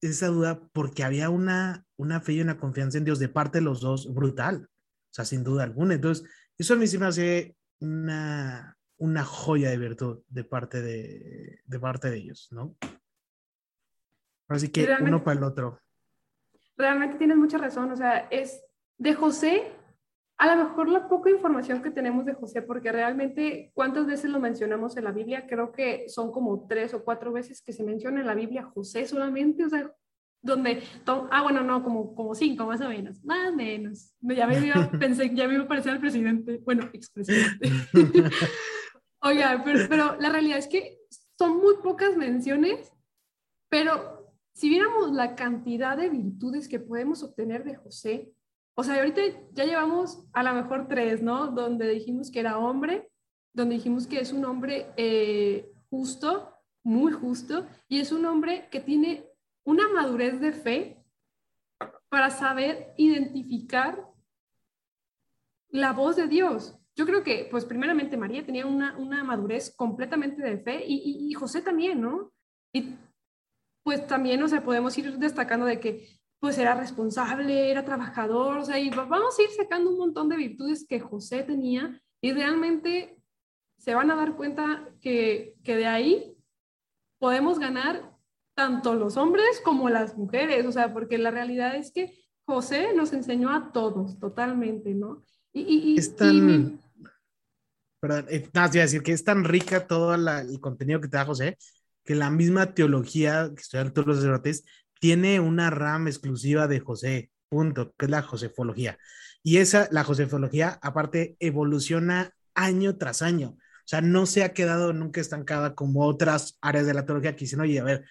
esa duda porque había una, una fe y una confianza en Dios de parte de los dos brutal, o sea, sin duda alguna. Entonces, eso a mí sí me hace una, una joya de virtud de parte de, de parte de ellos, ¿no? Así que uno para el otro. Realmente tienes mucha razón, o sea, es de José, a lo mejor la poca información que tenemos de José, porque realmente cuántas veces lo mencionamos en la Biblia, creo que son como tres o cuatro veces que se menciona en la Biblia José solamente, o sea, donde, ah, bueno, no, como, como cinco más o menos, más o menos. Ya me iba, pensé, ya me iba a parecer al presidente, bueno, expresidente. Oiga, pero, pero la realidad es que son muy pocas menciones, pero si viéramos la cantidad de virtudes que podemos obtener de José, o sea, ahorita ya llevamos a lo mejor tres, ¿no? Donde dijimos que era hombre, donde dijimos que es un hombre eh, justo, muy justo, y es un hombre que tiene una madurez de fe para saber identificar la voz de Dios. Yo creo que, pues primeramente María tenía una, una madurez completamente de fe y, y, y José también, ¿no? Y pues también, o sea, podemos ir destacando de que pues era responsable, era trabajador, o sea, y vamos a ir sacando un montón de virtudes que José tenía y realmente se van a dar cuenta que, que de ahí podemos ganar tanto los hombres como las mujeres, o sea, porque la realidad es que José nos enseñó a todos totalmente, ¿no? Y, y, es tan... Perdón, eh, nada, decir que es tan rica todo el contenido que te da José, que la misma teología que estudian todos los sacerdotes tiene una rama exclusiva de José, punto, que es la josefología. Y esa, la josefología, aparte, evoluciona año tras año. O sea, no se ha quedado nunca estancada como otras áreas de la teología que dicen, oye, a ver,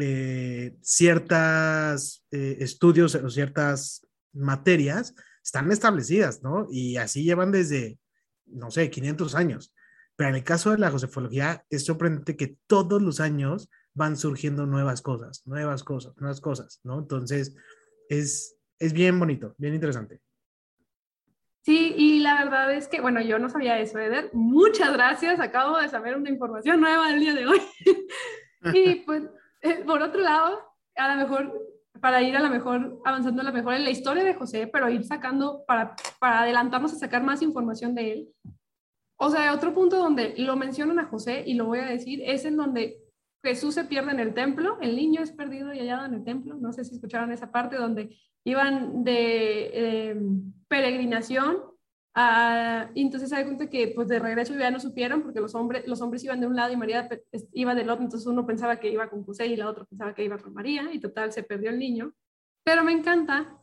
eh, ciertas eh, estudios o ciertas materias están establecidas, ¿no? Y así llevan desde, no sé, 500 años. Pero en el caso de la josefología, es sorprendente que todos los años van surgiendo nuevas cosas, nuevas cosas, nuevas cosas, ¿no? Entonces, es, es bien bonito, bien interesante. Sí, y la verdad es que, bueno, yo no sabía eso, Eder. Muchas gracias, acabo de saber una información nueva del día de hoy. y pues, eh, por otro lado, a lo mejor, para ir a lo mejor, avanzando a lo mejor en la historia de José, pero ir sacando, para, para adelantarnos a sacar más información de él, o sea, otro punto donde lo mencionan a José, y lo voy a decir, es en donde Jesús se pierde en el templo, el niño es perdido y hallado en el templo, no sé si escucharon esa parte donde iban de em, peregrinación, y entonces se da cuenta que pues de regreso ya no supieron porque los hombres, los hombres iban de un lado y María iba del otro, entonces uno pensaba que iba con José y la otra pensaba que iba con María, y total se perdió el niño. Pero me encanta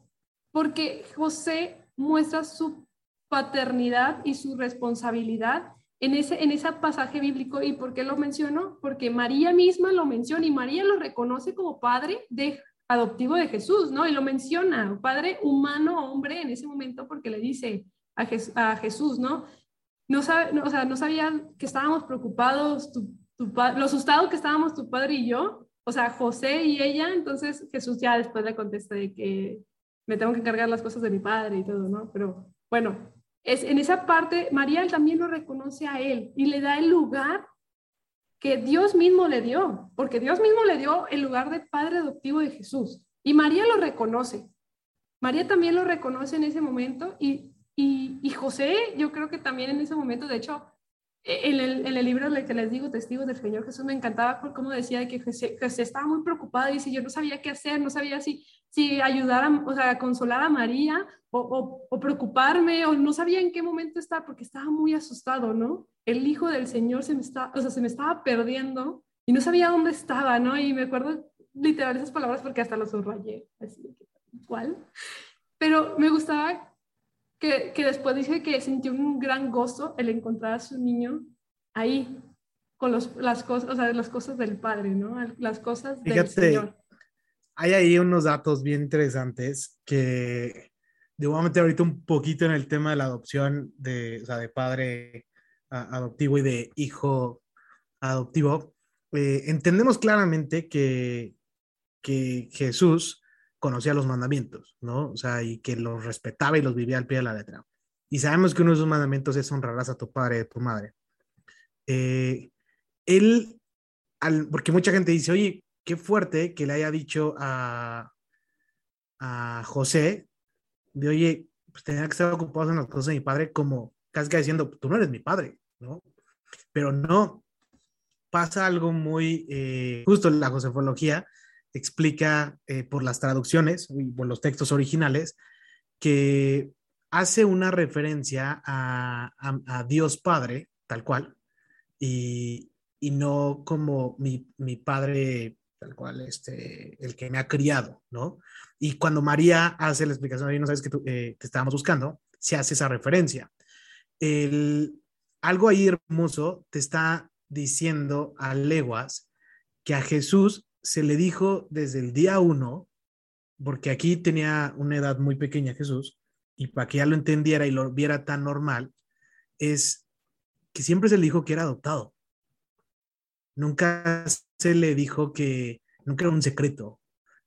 porque José muestra su paternidad y su responsabilidad en ese, en ese pasaje bíblico. ¿Y por qué lo menciono? Porque María misma lo menciona y María lo reconoce como padre de, adoptivo de Jesús, ¿no? Y lo menciona, padre humano, hombre, en ese momento, porque le dice a, a Jesús, ¿no? No, sabe, o sea, no sabían que estábamos preocupados, tu, tu, lo asustado que estábamos tu padre y yo, o sea, José y ella, entonces Jesús ya después le contesta de que me tengo que encargar las cosas de mi padre y todo, ¿no? Pero bueno, es, en esa parte, María también lo reconoce a él y le da el lugar que Dios mismo le dio, porque Dios mismo le dio el lugar de padre adoptivo de Jesús. Y María lo reconoce. María también lo reconoce en ese momento y, y, José, yo creo que también en ese momento, de hecho, en el, en el libro que les digo, Testigos del Señor Jesús, me encantaba por cómo decía que José, estaba muy preocupado y dice, yo no sabía qué hacer, no sabía si, si ayudar, a, o sea, consolar a María o, o, preocuparme, o no sabía en qué momento estar, porque estaba muy asustado, ¿no? El Hijo del Señor se me, está, o sea, se me estaba perdiendo y no sabía dónde estaba, ¿no? Y me acuerdo literal esas palabras porque hasta los subrayé, así que, ¿cuál? Pero me gustaba que, que después dije que sintió un gran gozo el encontrar a su niño ahí, con los, las cosas, o sea, las cosas del Padre, ¿no? Las cosas del Señor hay ahí unos datos bien interesantes que debo meter ahorita un poquito en el tema de la adopción de, o sea, de padre adoptivo y de hijo adoptivo, eh, entendemos claramente que, que Jesús conocía los mandamientos, ¿no? O sea, y que los respetaba y los vivía al pie de la letra. Y sabemos que uno de esos mandamientos es honrarás a tu padre y a tu madre. Eh, él, porque mucha gente dice, oye, qué fuerte que le haya dicho a, a José, de oye, pues tenía que estar ocupado en las cosas de mi padre, como casi que diciendo, tú no eres mi padre, ¿no? Pero no, pasa algo muy, eh, justo en la josefología explica eh, por las traducciones y por los textos originales que hace una referencia a, Dios Padre, tal cual, y, y no como mi, mi, padre, tal cual, este, el que me ha criado, ¿no? Y cuando María hace la explicación, ahí no sabes que eh, te estábamos buscando, se hace esa referencia. El, algo ahí hermoso te está diciendo a leguas que a Jesús se le dijo desde el día uno, porque aquí tenía una edad muy pequeña Jesús, y para que ya lo entendiera y lo viera tan normal, es que siempre se le dijo que era adoptado. Nunca se le dijo que, nunca era un secreto.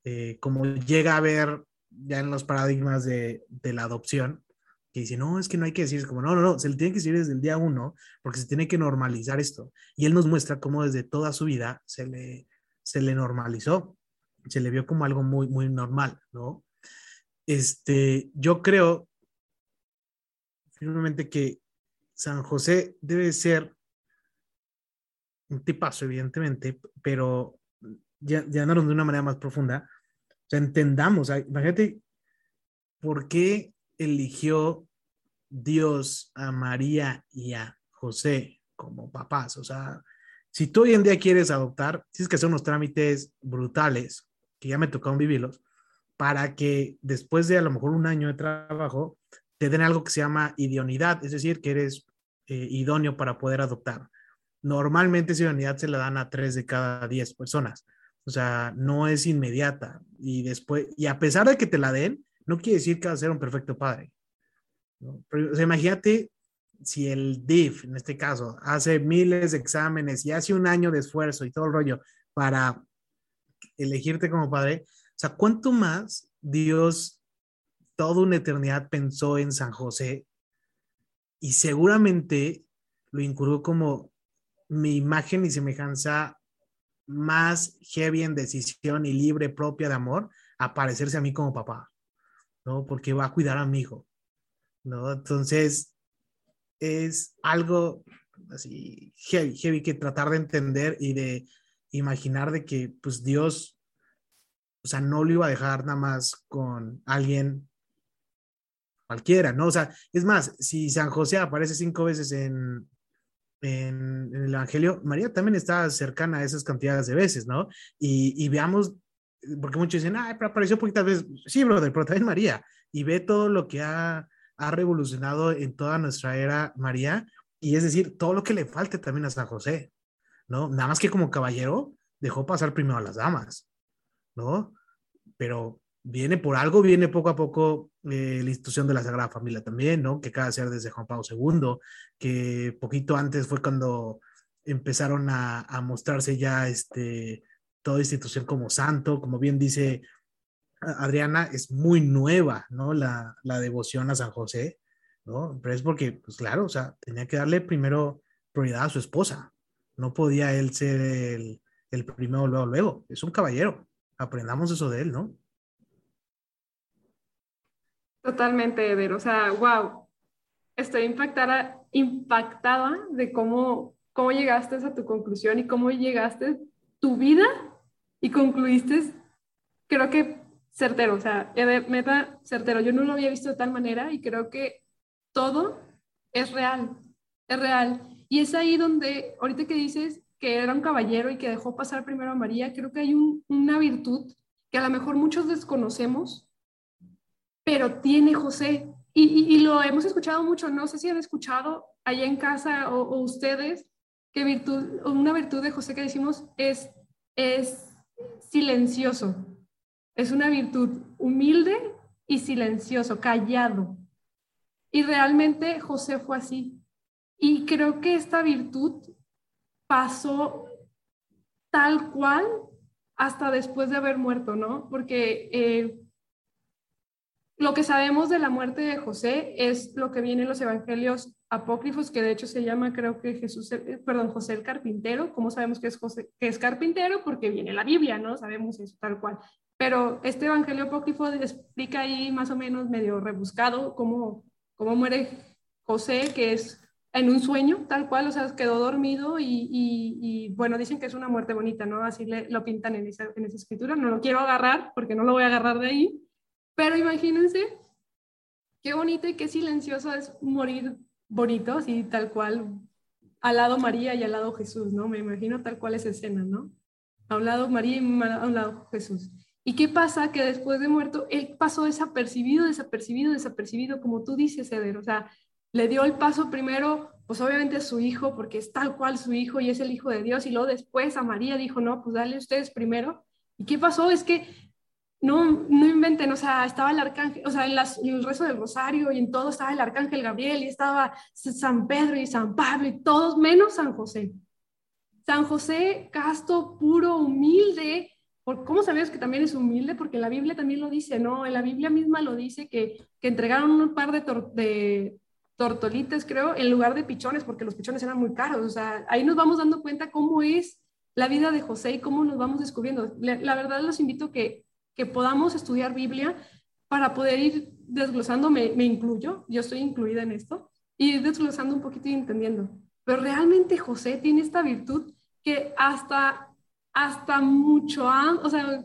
Eh, como llega a ver ya en los paradigmas de, de la adopción, que dice, no, es que no hay que decir, es como, no, no, no, se le tiene que decir desde el día uno, porque se tiene que normalizar esto. Y él nos muestra cómo desde toda su vida se le, se le normalizó, se le vio como algo muy, muy normal, ¿no? Este, yo creo firmemente que San José debe ser un tipazo, evidentemente, pero ya, ya de una manera más profunda, o sea, entendamos, imagínate por qué eligió Dios a María y a José como papás. O sea, si tú hoy en día quieres adoptar, tienes que hacer unos trámites brutales, que ya me tocaron vivirlos, para que después de a lo mejor un año de trabajo, te den algo que se llama idoneidad, es decir, que eres eh, idóneo para poder adoptar. Normalmente esa idoneidad se la dan a tres de cada diez personas. O sea, no es inmediata. Y después, y a pesar de que te la den, no quiere decir que vas a ser un perfecto padre. imagínate si el DIF, en este caso, hace miles de exámenes y hace un año de esfuerzo y todo el rollo para elegirte como padre, o sea, ¿cuánto más Dios toda una eternidad pensó en San José y seguramente lo incurrió como mi imagen y semejanza más heavy en decisión y libre propia de amor a parecerse a mí como papá. ¿no? Porque va a cuidar a mi hijo, ¿no? Entonces, es algo así heavy, que tratar de entender y de imaginar de que, pues, Dios, o sea, no lo iba a dejar nada más con alguien cualquiera, ¿no? O sea, es más, si San José aparece cinco veces en, en, el Evangelio, María también está cercana a esas cantidades de veces, ¿no? Y, y veamos porque muchos dicen, ah, pero apareció poquitas veces. Sí, brother, pero también María. Y ve todo lo que ha, ha revolucionado en toda nuestra era María. Y es decir, todo lo que le falte también a San José, ¿no? Nada más que como caballero dejó pasar primero a las damas, ¿no? Pero viene por algo, viene poco a poco eh, la institución de la Sagrada Familia también, ¿no? Que acaba de ser desde Juan Pablo II, que poquito antes fue cuando empezaron a, a mostrarse ya este, toda institución como santo, como bien dice Adriana, es muy nueva, ¿no? La, la devoción a San José, ¿no? Pero es porque, pues claro, o sea, tenía que darle primero prioridad a su esposa. No podía él ser el, el primero luego, luego. Es un caballero. Aprendamos eso de él, ¿no? Totalmente, Eder. O sea, wow. Estoy impactada, impactada de cómo, cómo llegaste a tu conclusión y cómo llegaste tu vida y concluiste, creo que certero, o sea, meta certero. Yo no lo había visto de tal manera y creo que todo es real, es real. Y es ahí donde, ahorita que dices que era un caballero y que dejó pasar primero a María, creo que hay una virtud que a lo mejor muchos desconocemos, pero tiene José. Y, lo hemos escuchado mucho, no sé si han escuchado allá en casa o, ustedes, que virtud, una virtud de José que decimos es, es silencioso. Es una virtud humilde y silencioso, callado. Y realmente José fue así. Y creo que esta virtud pasó tal cual hasta después de haber muerto, ¿no? Porque eh, lo que sabemos de la muerte de José es lo que viene en los evangelios apócrifos, que de hecho se llama, creo que Jesús, eh, perdón, José el carpintero. ¿Cómo sabemos que es José, que es carpintero? Porque viene la Biblia, ¿no? Sabemos eso tal cual. Pero este evangelio apócrifo explica ahí más o menos medio rebuscado cómo, cómo muere José, que es en un sueño, tal cual, o sea, quedó dormido y, y, bueno, dicen que es una muerte bonita, ¿no? Así lo pintan en esa, en esa escritura. No lo quiero agarrar porque no lo voy a agarrar de ahí, pero imagínense qué bonito y qué silencioso es morir bonito, así tal cual, al lado María y al lado Jesús, ¿no? Me imagino tal cual esa escena, ¿no? A un lado María y a un lado Jesús. ¿Y qué pasa? Que después de muerto, él pasó desapercibido, desapercibido, desapercibido, como tú dices, Eder. O sea, le dio el paso primero, pues obviamente a su hijo, porque es tal cual su hijo y es el hijo de Dios, y luego después a María dijo, no, pues dale ustedes primero. ¿Y qué pasó? Es que no, no inventen, o sea, estaba el arcángel, o sea, en, el rezo del rosario y en todo estaba el arcángel Gabriel y estaba San Pedro y San Pablo y todos menos San José. San José, casto, puro, humilde, ¿Cómo sabías que también es humilde? Porque la Biblia también lo dice, ¿no? En la Biblia misma lo dice que, que entregaron un par de, de tortolitas, creo, en lugar de pichones, porque los pichones eran muy caros. O sea, ahí nos vamos dando cuenta cómo es la vida de José y cómo nos vamos descubriendo. La, verdad los invito que, que podamos estudiar Biblia para poder ir desglosando, me, me incluyo, yo estoy incluida en esto, y ir desglosando un poquito y entendiendo. Pero realmente José tiene esta virtud que hasta hasta mucho antes, o sea,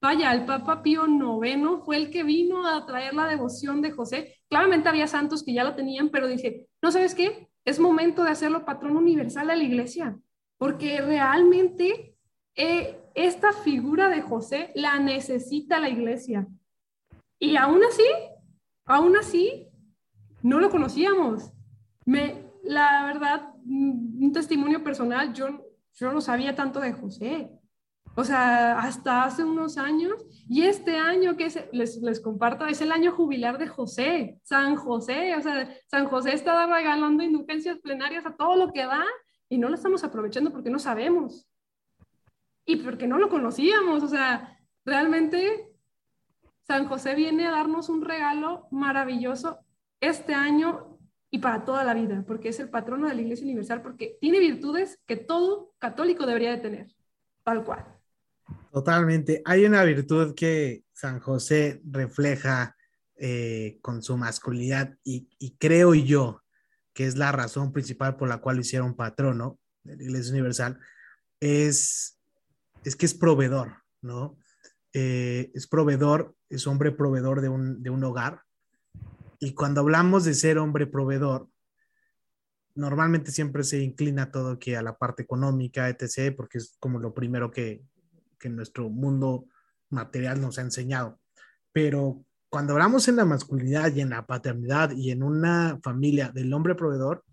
vaya, el Papa Pío IX fue el que vino a traer la devoción de José. Claramente había santos que ya lo tenían, pero dije, no sabes qué, es momento de hacerlo patrón universal de la iglesia, porque realmente eh, esta figura de José la necesita la iglesia. Y aún así, aún así, no lo conocíamos. Me, la verdad, un testimonio personal, yo yo no sabía tanto de José. O sea, hasta hace unos años, y este año que les, les comparto es el año jubilar de José, San José, o sea, San José está regalando indulgencias plenarias a todo lo que da y no lo estamos aprovechando porque no sabemos. Y porque no lo conocíamos, o sea, realmente San José viene a darnos un regalo maravilloso este año y para toda la vida, porque es el patrono de la Iglesia Universal, porque tiene virtudes que todo católico debería de tener, tal cual. Totalmente. Hay una virtud que San José refleja eh, con su masculinidad y, creo yo que es la razón principal por la cual lo hicieron patrono de la Iglesia Universal, es, es que es proveedor, ¿no? Eh, es proveedor, es hombre proveedor de un, de un hogar, y cuando hablamos de ser hombre proveedor, normalmente siempre se inclina todo que a la parte económica, etc., porque es como lo primero que, que nuestro mundo material nos ha enseñado. Pero cuando hablamos en la masculinidad y en la paternidad y en una familia del hombre proveedor,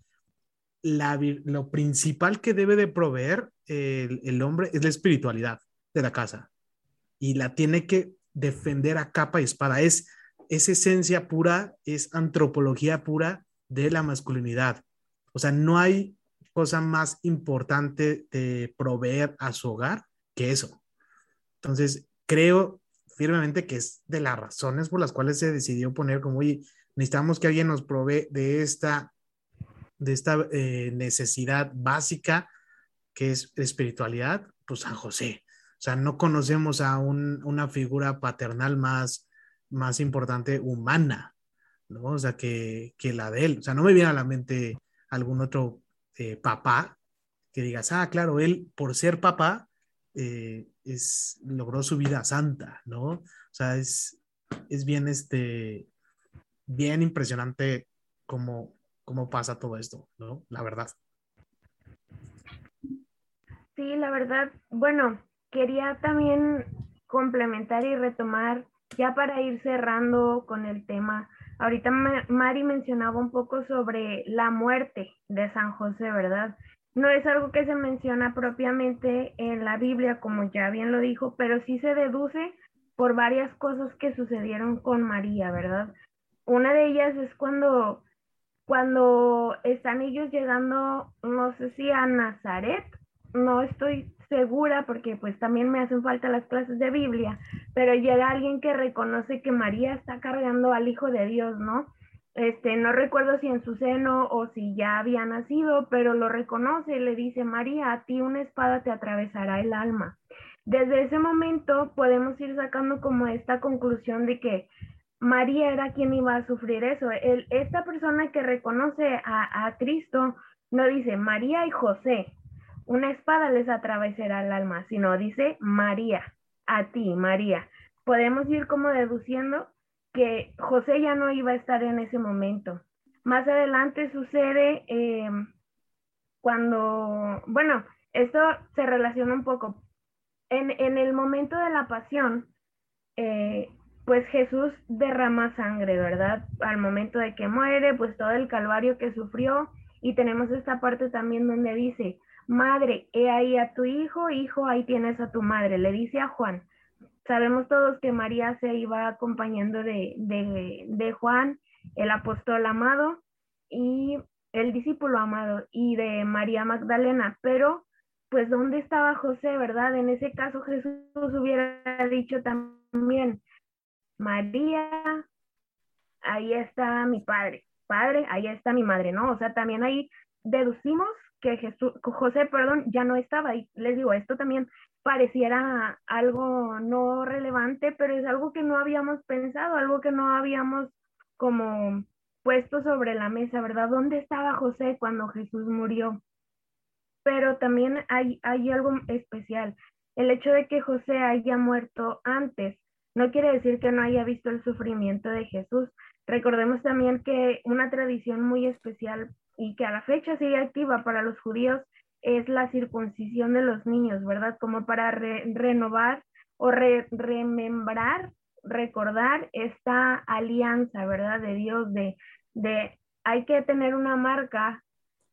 lo principal que debe de proveer el, hombre es la espiritualidad de la casa y la tiene que defender a capa y espada. Es es esencia pura, es antropología pura de la masculinidad. O sea, no hay cosa más importante de proveer a su hogar que eso. Entonces, creo firmemente que es de las razones por las cuales se decidió poner como, oye, necesitamos que alguien nos provee de esta, de esta eh, necesidad básica que es espiritualidad, pues San José. O sea, no conocemos a una figura paternal más, más importante humana, ¿no? O sea, que, que, la de él. O sea, no me viene a la mente algún otro eh, papá que digas, ah, claro, él por ser papá eh, es, logró su vida santa, ¿no? O sea, es, es bien, este, bien impresionante cómo, cómo pasa todo esto, ¿no? La verdad. Sí, la verdad, bueno, quería también complementar y retomar ya para ir cerrando con el tema, ahorita Mari mencionaba un poco sobre la muerte de San José, ¿verdad? No es algo que se menciona propiamente en la Biblia, como ya bien lo dijo, pero sí se deduce por varias cosas que sucedieron con María, ¿verdad? Una de ellas es cuando cuando están ellos llegando, no sé si a Nazaret, no estoy segura porque pues también me hacen falta las clases de Biblia, pero llega alguien que reconoce que María está cargando al Hijo de Dios, ¿no? Este, no recuerdo si en su seno o si ya había nacido, pero lo reconoce y le dice, María, a ti una espada te atravesará el alma. Desde ese momento podemos ir sacando como esta conclusión de que María era quien iba a sufrir eso. Esta persona que reconoce a, a Cristo no dice María y José, una espada les atravesará el alma, sino dice María, a ti, María. Podemos ir como deduciendo que José ya no iba a estar en ese momento. Más adelante sucede eh, cuando, bueno, esto se relaciona un poco. En, en el momento de la pasión, eh, pues Jesús derrama sangre, ¿verdad? Al momento de que muere, pues todo el calvario que sufrió. Y tenemos esta parte también donde dice, madre, he ahí a tu hijo, hijo, ahí tienes a tu madre, le dice a Juan. Sabemos todos que María se iba acompañando de, de, Juan, el apóstol amado, y el discípulo amado, y de María Magdalena, pero pues ¿dónde estaba José, verdad? En ese caso Jesús hubiera dicho también, María, ahí está mi padre, padre, ahí está mi madre, ¿no? O sea, también ahí deducimos que Jesús, José, perdón, ya no estaba. Y les digo, esto también pareciera algo no relevante, pero es algo que no habíamos pensado, algo que no habíamos como puesto sobre la mesa, ¿verdad? ¿Dónde estaba José cuando Jesús murió? Pero también hay, hay algo especial. El hecho de que José haya muerto antes no quiere decir que no haya visto el sufrimiento de Jesús. Recordemos también que una tradición muy especial y que a la fecha sigue activa para los judíos es la circuncisión de los niños, ¿verdad? Como para renovar o remembrar, recordar esta alianza, ¿verdad? De Dios, de, de hay que tener una marca,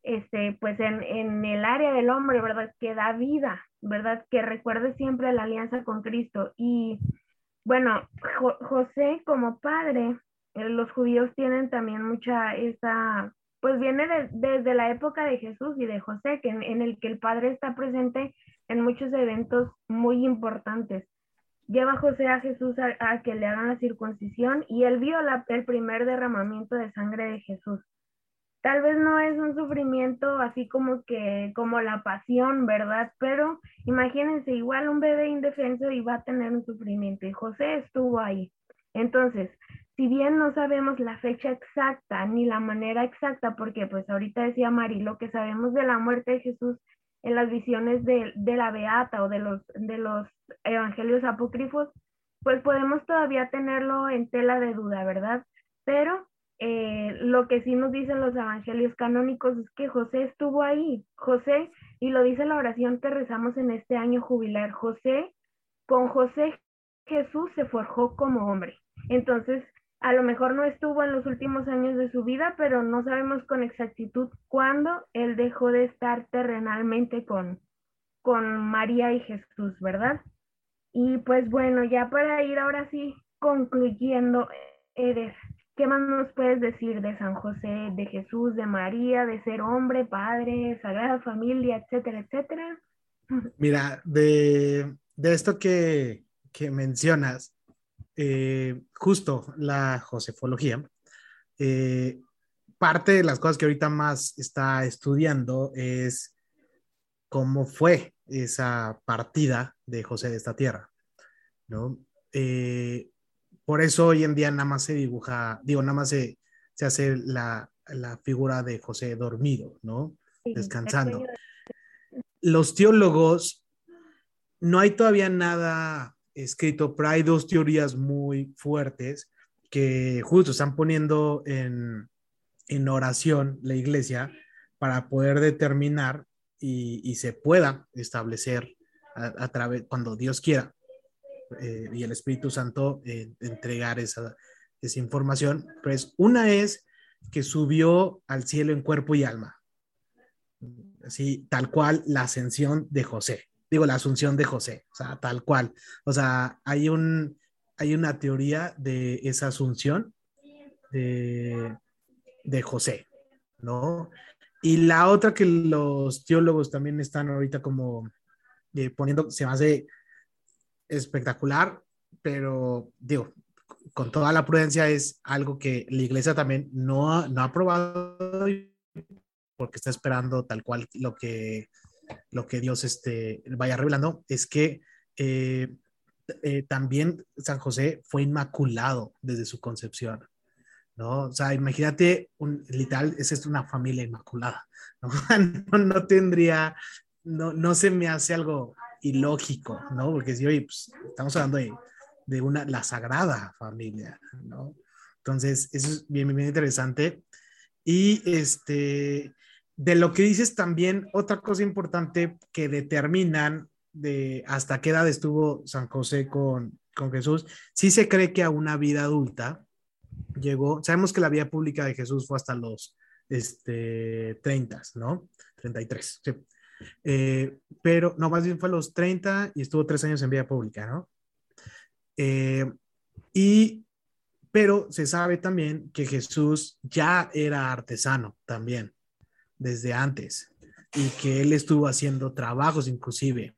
este, pues en, en el área del hombre, ¿verdad? Que da vida, ¿verdad? Que recuerde siempre la alianza con Cristo. Y bueno, José como padre, eh, los judíos tienen también mucha esa pues viene desde la época de Jesús y de José, que en, el que el Padre está presente en muchos eventos muy importantes. Lleva José a Jesús a, que le hagan la circuncisión y él vio el primer derramamiento de sangre de Jesús. Tal vez no es un sufrimiento así como que, como la pasión, ¿verdad? Pero imagínense, igual un bebé indefenso iba a tener un sufrimiento y José estuvo ahí. Entonces, si bien no sabemos la fecha exacta ni la manera exacta, porque pues ahorita decía Mari, lo que sabemos de la muerte de Jesús en las visiones de, la Beata o de los, de los evangelios apócrifos, pues podemos todavía tenerlo en tela de duda, ¿verdad? Pero eh, lo que sí nos dicen los evangelios canónicos es que José estuvo ahí, José, y lo dice la oración que rezamos en este año jubilar, José, con José Jesús se forjó como hombre. Entonces, a lo mejor no estuvo en los últimos años de su vida, pero no sabemos con exactitud cuándo él dejó de estar terrenalmente con, con María y Jesús, ¿verdad? Y pues bueno, ya para ir ahora sí concluyendo, Eres, ¿qué más nos puedes decir de San José, de Jesús, de María, de ser hombre, padre, sagrada familia, etcétera, etcétera? Mira, de, de esto que, que mencionas, eh, justo la josefología, eh, parte de las cosas que ahorita más está estudiando es cómo fue esa partida de José de esta tierra, ¿no? Eh, por eso hoy en día nada más se dibuja, digo, nada más se, se hace la, la, figura de José dormido, ¿no? Descansando. Los teólogos, no hay todavía nada escrito, pero hay dos teorías muy fuertes que justo están poniendo en, en oración la iglesia para poder determinar y, se pueda establecer a, través, cuando Dios quiera eh, y el Espíritu Santo eh, entregar esa, esa información, pues una es que subió al cielo en cuerpo y alma, así tal cual la ascensión de José digo, la asunción de José, o sea, tal cual. O sea, hay, un, hay una teoría de esa asunción de, de José, ¿no? Y la otra que los teólogos también están ahorita como eh, poniendo, se hace espectacular, pero digo, con toda la prudencia es algo que la iglesia también no, no ha aprobado porque está esperando tal cual lo que, lo que Dios este, vaya revelando, es que eh, eh, también San José fue inmaculado desde su concepción. ¿no? O sea, imagínate, un, literal, es esto una familia inmaculada, ¿no? no, tendría, no, no se me hace algo ilógico, ¿no? Porque si hoy pues, estamos hablando de, de, una, la sagrada familia, ¿no? Entonces, eso es bien, bien interesante. Y este, de lo que dices también, otra cosa importante que determinan de hasta qué edad estuvo San José con, con Jesús, sí se cree que a una vida adulta, llegó, sabemos que la vida pública de Jesús fue hasta los este, 30, ¿no? 33, sí. Eh, pero, no, más bien fue a los 30 y estuvo tres años en vida pública, ¿no? Eh, y, pero se sabe también que Jesús ya era artesano también, desde antes, y que él estuvo haciendo trabajos inclusive.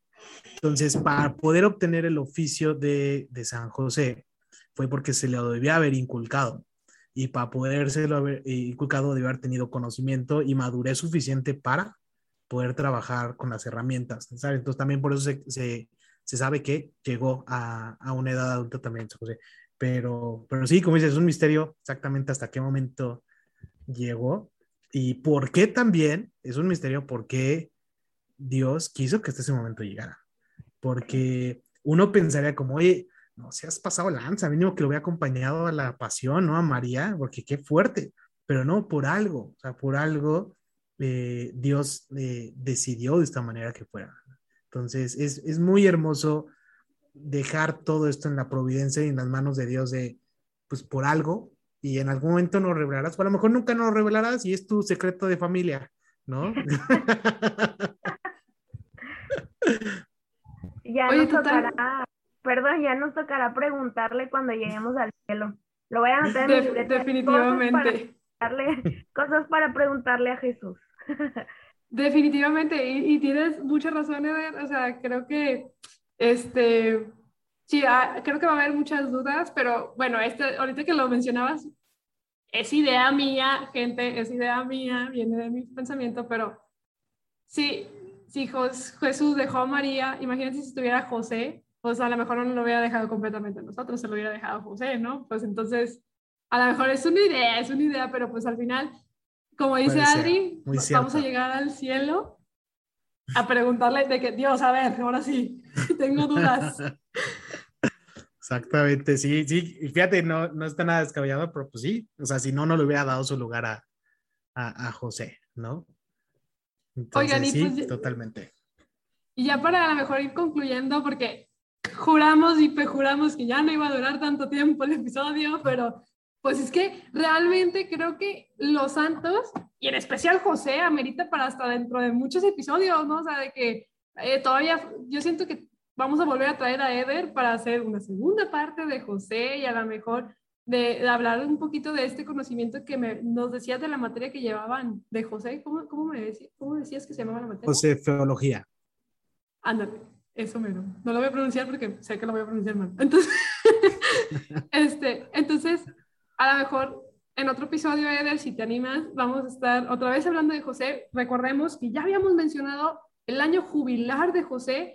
Entonces, para poder obtener el oficio de, de San José, fue porque se le debía haber inculcado. Y para podérselo haber eh, inculcado, debe haber tenido conocimiento y madurez suficiente para poder trabajar con las herramientas. ¿sabes? Entonces, también por eso se, se, se sabe que llegó a, a, una edad adulta también, José. Pero, pero sí, como dices, es un misterio exactamente hasta qué momento llegó y por qué también, es un misterio, por qué Dios quiso que este ese momento llegara. Porque uno pensaría como, oye, no se has pasado lanza, mínimo que lo hubiera acompañado a la pasión, ¿no? A María, porque qué fuerte, pero no, por algo, o sea, por algo eh, Dios eh, decidió de esta manera que fuera. Entonces, es, es, muy hermoso dejar todo esto en la providencia y en las manos de Dios de, pues por algo, y en algún momento nos revelarás, o a lo mejor nunca nos revelarás y es tu secreto de familia, ¿no? ya Oye, nos tocará, perdón, ya nos tocará preguntarle cuando lleguemos al cielo. Lo voy a anotar en De, Definitivamente. Cosas para, cosas para preguntarle a Jesús. Definitivamente, y, y, tienes mucha razón, Eder. O sea, creo que este, sí, ah, creo que va a haber muchas dudas, pero bueno, este, ahorita que lo mencionabas, es idea mía, gente, es idea mía, viene de mi pensamiento, pero sí, si Jesús dejó a María, imagínense si estuviera José, pues a lo mejor no lo hubiera dejado completamente a nosotros, se lo hubiera dejado a José, ¿no? Pues entonces, a lo mejor es una idea, es una idea, pero pues al final, como dice Adri, vamos a llegar al cielo a preguntarle de que, Dios, a ver, ahora sí, tengo dudas. Exactamente, sí, sí, y fíjate, no, no está nada descabellado, pero pues sí, o sea, si no, no le hubiera dado su lugar a, a, a José, ¿no? Entonces, Oigan, y sí, pues, totalmente. Y ya para a lo mejor ir concluyendo, porque juramos y juramos que ya no iba a durar tanto tiempo el episodio, pero pues es que realmente creo que los santos, y en especial José, amerita para hasta dentro de muchos episodios, ¿no? O sea, de que eh, todavía, yo siento que vamos a volver a traer a Eder para hacer una segunda parte de José y a lo mejor de, de hablar un poquito de este conocimiento que me, nos decías de la materia que llevaban de José. ¿Cómo, cómo me decías, cómo decías que se llamaba la materia? José, Feología. Ándale, eso menos. No lo voy a pronunciar porque sé que lo voy a pronunciar mal. Entonces, este, entonces a lo mejor en otro episodio, Eder, si te animas, vamos a estar otra vez hablando de José. Recordemos que ya habíamos mencionado el año jubilar de José.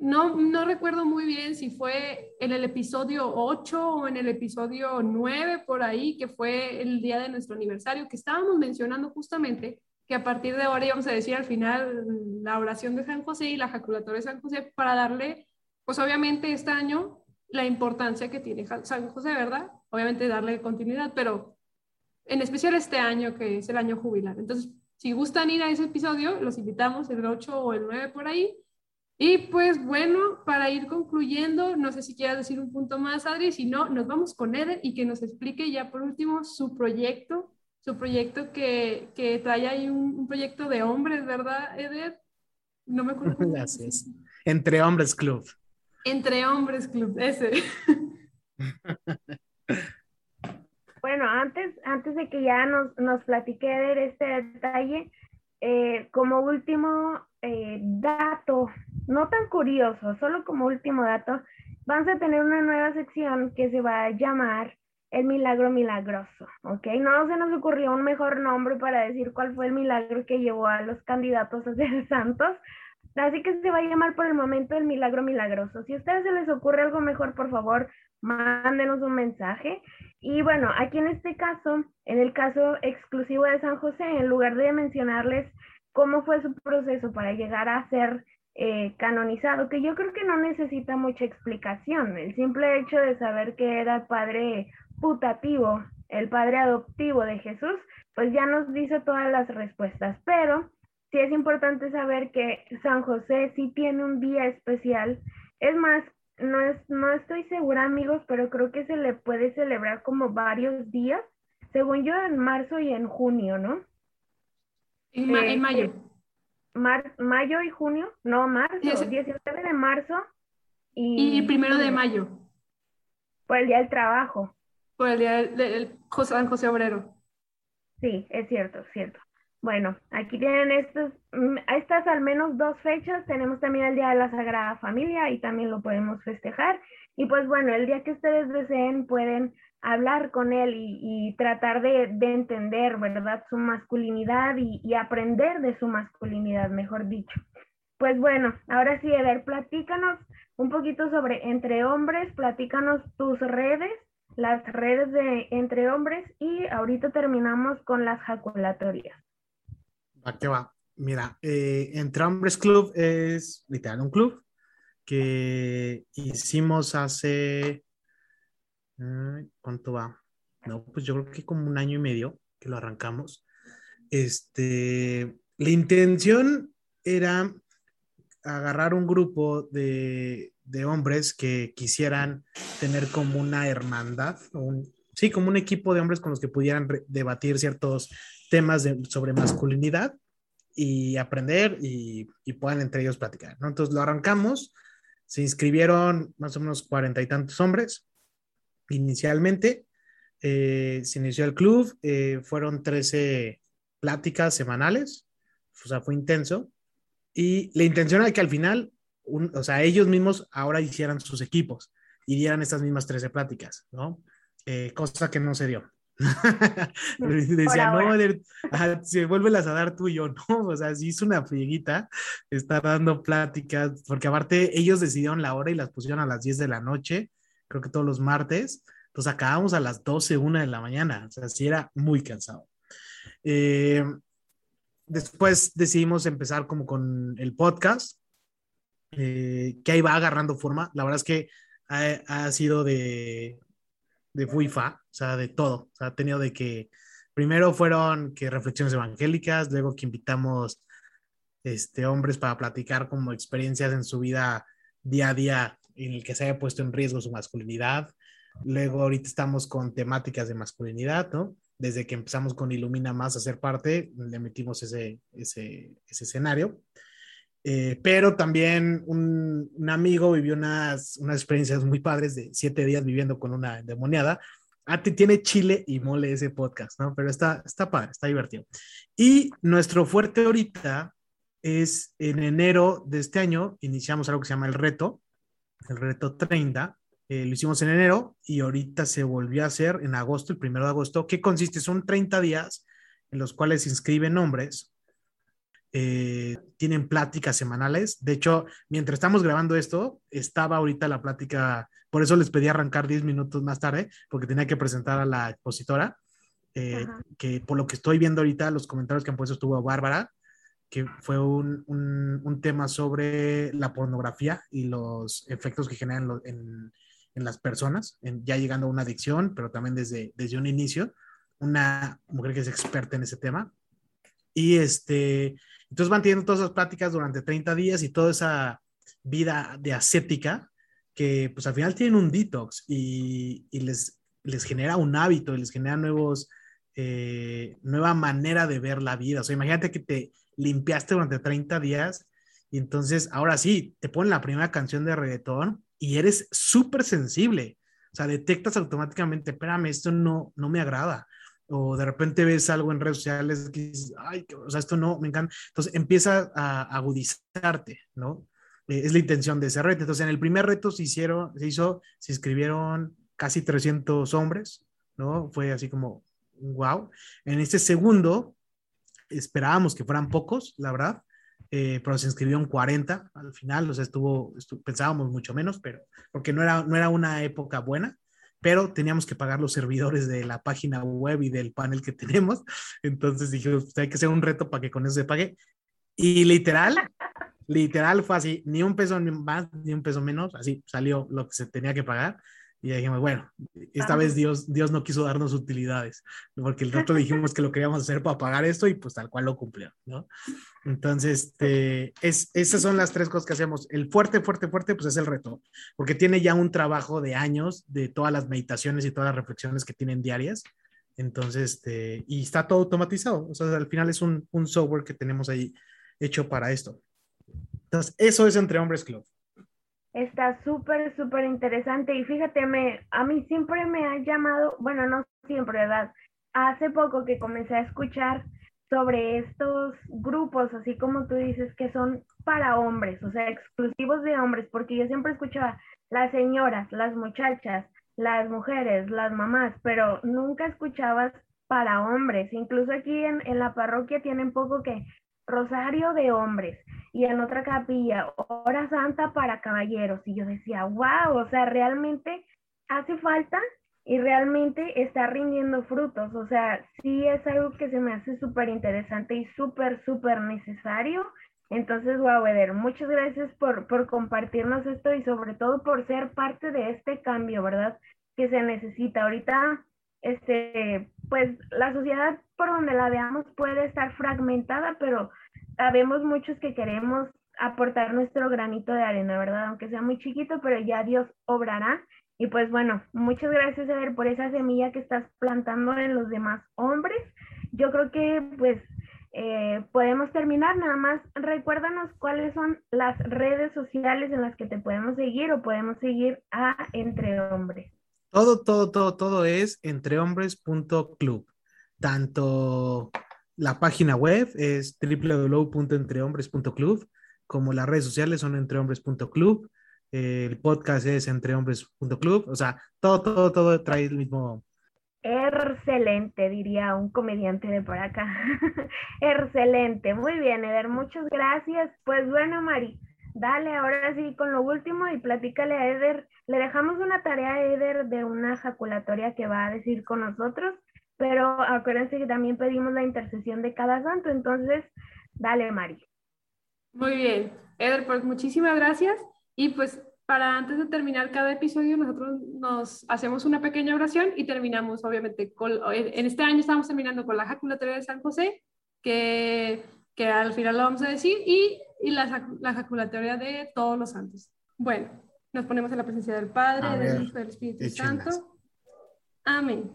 No, no recuerdo muy bien si fue en el episodio 8 o en el episodio 9 por ahí, que fue el día de nuestro aniversario, que estábamos mencionando justamente que a partir de ahora íbamos a decir al final la oración de San José y la jaculatoria de San José para darle, pues obviamente este año, la importancia que tiene San José, ¿verdad? obviamente darle continuidad, pero en especial este año que es el año jubilar. Entonces, si gustan ir a ese episodio, los invitamos el 8 o el 9 por ahí. Y pues bueno, para ir concluyendo, no sé si quieras decir un punto más, Adri, si no, nos vamos con Eder y que nos explique ya por último su proyecto, su proyecto que, que trae ahí un, un, proyecto de hombres, ¿verdad, Eder? No me acuerdo. Gracias. Entre Hombres Club. Entre Hombres Club, ese. Bueno, antes, antes de que ya nos, nos platique de este detalle, eh, como último eh, dato, no tan curioso, solo como último dato, vamos a tener una nueva sección que se va a llamar el milagro milagroso, ¿ok? No se nos ocurrió un mejor nombre para decir cuál fue el milagro que llevó a los candidatos a ser santos, así que se va a llamar por el momento el milagro milagroso. Si a ustedes se les ocurre algo mejor, por favor, mándenos un mensaje. Y bueno, aquí en este caso, en el caso exclusivo de San José, en lugar de mencionarles cómo fue su proceso para llegar a ser eh, canonizado, que yo creo que no necesita mucha explicación. El simple hecho de saber que era padre putativo, el padre adoptivo de Jesús, pues ya nos dice todas las respuestas. Pero sí es importante saber que San José sí tiene un día especial. Es más, no, es, no estoy segura, amigos, pero creo que se le puede celebrar como varios días, según yo, en marzo y en junio, ¿no? En, eh, mayo. mayo y junio, no, marzo, 19 de marzo y, y primero de mayo. Por el Día del Trabajo. Por el Día del, San José Obrero. Sí, es cierto, cierto. Bueno, aquí tienen mm, estas al menos dos fechas. Tenemos también el Día de la Sagrada Familia y también lo podemos festejar. Y pues bueno, el día que ustedes deseen pueden hablar con él y, tratar de, entender, ¿verdad? Su masculinidad y, y, aprender de su masculinidad, mejor dicho. Pues bueno, ahora sí, Eder, platícanos un poquito sobre Entre Hombres, platícanos tus redes, las redes de Entre Hombres y ahorita terminamos con las jaculatorias. Va que va. Mira, eh, Entre Hombres Club es literal un club que hicimos hace. ¿Cuánto va? No, pues yo creo que como un año y medio que lo arrancamos. Este, la intención era agarrar un grupo de, de hombres que quisieran tener como una hermandad, sí, como un equipo de hombres con los que pudieran debatir ciertos temas sobre masculinidad y aprender y, puedan entre ellos platicar, ¿no? Entonces lo arrancamos, se inscribieron más o menos cuarenta y tantos hombres inicialmente, eh, se inició el club, eh, fueron 13 pláticas semanales, o sea, fue intenso, y la intención era que al final, o sea, ellos mismos ahora hicieran sus equipos y dieran estas mismas 13 pláticas, ¿no? Eh, cosa que no se dio. Decía, no, se vuelve a dar tú y yo, no, o sea, sí hizo una frieguita, está dando pláticas, porque aparte ellos decidieron la hora y las pusieron a las 10 de la noche, creo que todos los martes, entonces acabamos a las 12, 1 de la mañana, o sea, sí era muy cansado. Eh, después decidimos empezar como con el podcast, eh, que ahí va agarrando forma, la verdad es que ha, ha sido de, de FUIFA, o sea, de todo. O sea, ha tenido de que primero fueron que reflexiones evangélicas, luego que invitamos este, hombres para platicar como experiencias en su vida día a día en el que se haya puesto en riesgo su masculinidad. Luego ahorita estamos con temáticas de masculinidad, ¿no? Desde que empezamos con Ilumina Más a ser parte, le metimos ese, ese, ese escenario. Eh, pero también un, amigo vivió unas, unas experiencias muy padres de siete días viviendo con una endemoniada. Ah, tiene chile y mole ese podcast, ¿no? Pero está, está padre, está divertido. Y nuestro fuerte ahorita es en enero de este año, iniciamos algo que se llama el reto, el reto 30. Eh, lo hicimos en enero y ahorita se volvió a hacer en agosto, el primero de agosto. ¿Qué consiste? Son 30 días en los cuales se inscriben hombres eh, tienen pláticas semanales. De hecho, mientras estamos grabando esto, estaba ahorita la plática, por eso les pedí arrancar 10 minutos más tarde, porque tenía que presentar a la expositora, eh, que por lo que estoy viendo ahorita, los comentarios que han puesto estuvo Bárbara, que fue un, un, tema sobre la pornografía y los efectos que generan en, en, las personas, ya llegando a una adicción, pero también desde, desde un inicio. Una mujer que es experta en ese tema. Y este, entonces van teniendo todas esas pláticas durante 30 días y toda esa vida de ascética que pues al final tienen un detox y, y les, les genera un hábito y les genera nuevos, eh, nueva manera de ver la vida. O sea, imagínate que te limpiaste durante 30 días y entonces ahora sí, te ponen la primera canción de reggaetón y eres súper sensible. O sea, detectas automáticamente, espérame, esto no, no me agrada. O de repente ves algo en redes sociales que dices, ay, o sea, esto no, me encanta. Entonces empieza a agudizarte, ¿no? Eh, es la intención de ese reto. Entonces, en el primer reto se hicieron, se hizo, se inscribieron casi 300 hombres, ¿no? Fue así como, wow. En este segundo, esperábamos que fueran pocos, la verdad, eh, pero se inscribieron 40 al final, o sea, estuvo, pensábamos mucho menos, pero porque no era, no era una época buena, pero teníamos que pagar los servidores de la página web y del panel que tenemos, entonces dije, pues, hay que hacer un reto para que con eso se pague. Y literal, literal fue así, ni un peso más, ni un peso menos, así salió lo que se tenía que pagar. Y dijimos, bueno, esta vez Dios, Dios no quiso darnos utilidades, porque el rato dijimos que lo queríamos hacer para pagar esto y pues tal cual lo cumplió, ¿no? Entonces, este, es, esas son las tres cosas que hacemos. El fuerte, fuerte, fuerte, pues es el reto, porque tiene ya un trabajo de años de todas las meditaciones y todas las reflexiones que tienen diarias. Entonces, este, y está todo automatizado. O sea, al final es un, un software que tenemos ahí hecho para esto. Entonces, eso es Entre Hombres Club. Está súper, súper interesante y fíjate, me, a mí siempre me ha llamado, bueno, no siempre, ¿verdad? Hace poco que comencé a escuchar sobre estos grupos, así como tú dices, que son para hombres, o sea, exclusivos de hombres, porque yo siempre escuchaba las señoras, las muchachas, las mujeres, las mamás, pero nunca escuchabas para hombres. Incluso aquí en, en la parroquia tienen poco que rosario de hombres y en otra capilla, hora santa para caballeros. Y yo decía, wow, o sea, realmente hace falta y realmente está rindiendo frutos. O sea, sí es algo que se me hace súper interesante y súper, súper necesario. Entonces, wow, Eder, muchas gracias por, por compartirnos esto y sobre todo por ser parte de este cambio, ¿verdad? Que se necesita. Ahorita este, pues la sociedad por donde la veamos puede estar fragmentada, pero sabemos muchos que queremos aportar nuestro granito de arena, ¿verdad? Aunque sea muy chiquito, pero ya Dios obrará. Y pues bueno, muchas gracias, Eder, por esa semilla que estás plantando en los demás hombres. Yo creo que pues eh, podemos terminar. Nada más recuérdanos cuáles son las redes sociales en las que te podemos seguir o podemos seguir a Entre Hombres. Todo, todo, todo, todo es entrehombres.club. Tanto la página web es www.entrehombres.club, como las redes sociales son entrehombres.club, el podcast es entrehombres.club, o sea, todo, todo, todo trae el mismo. Excelente, diría un comediante de por acá. Excelente, muy bien, Eder, muchas gracias. Pues bueno, Mari, Dale, ahora sí, con lo último y platícale a Eder. Le dejamos una tarea a Eder de una ejaculatoria que va a decir con nosotros, pero acuérdense que también pedimos la intercesión de cada santo, entonces, dale, Mari. Muy bien, Eder, pues muchísimas gracias. Y pues para antes de terminar cada episodio, nosotros nos hacemos una pequeña oración y terminamos, obviamente, con, en este año estamos terminando con la ejaculatoria de San José, que, que al final lo vamos a decir, y y la, la ejaculatoria de todos los santos. Bueno, nos ponemos en la presencia del Padre, del Hijo y del Espíritu Santo. Amén.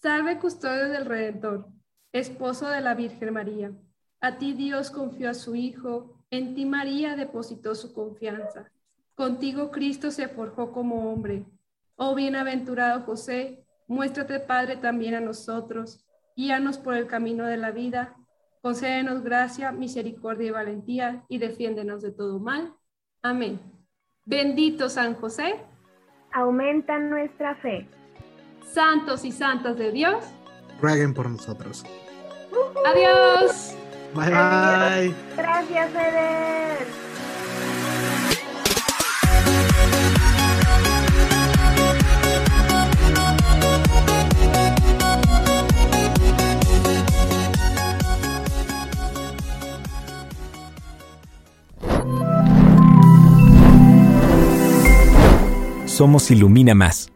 Salve custodio del Redentor, esposo de la Virgen María. A ti Dios confió a su Hijo, en ti María depositó su confianza. Contigo Cristo se forjó como hombre. Oh bienaventurado José, muéstrate Padre también a nosotros, guíanos por el camino de la vida Concédenos gracia, misericordia y valentía y defiéndenos de todo mal. Amén. Bendito San José. Aumenta nuestra fe. Santos y santas de Dios. Rueguen por nosotros. Adiós. Bye bye. Gracias, Eder. Somos Ilumina Más.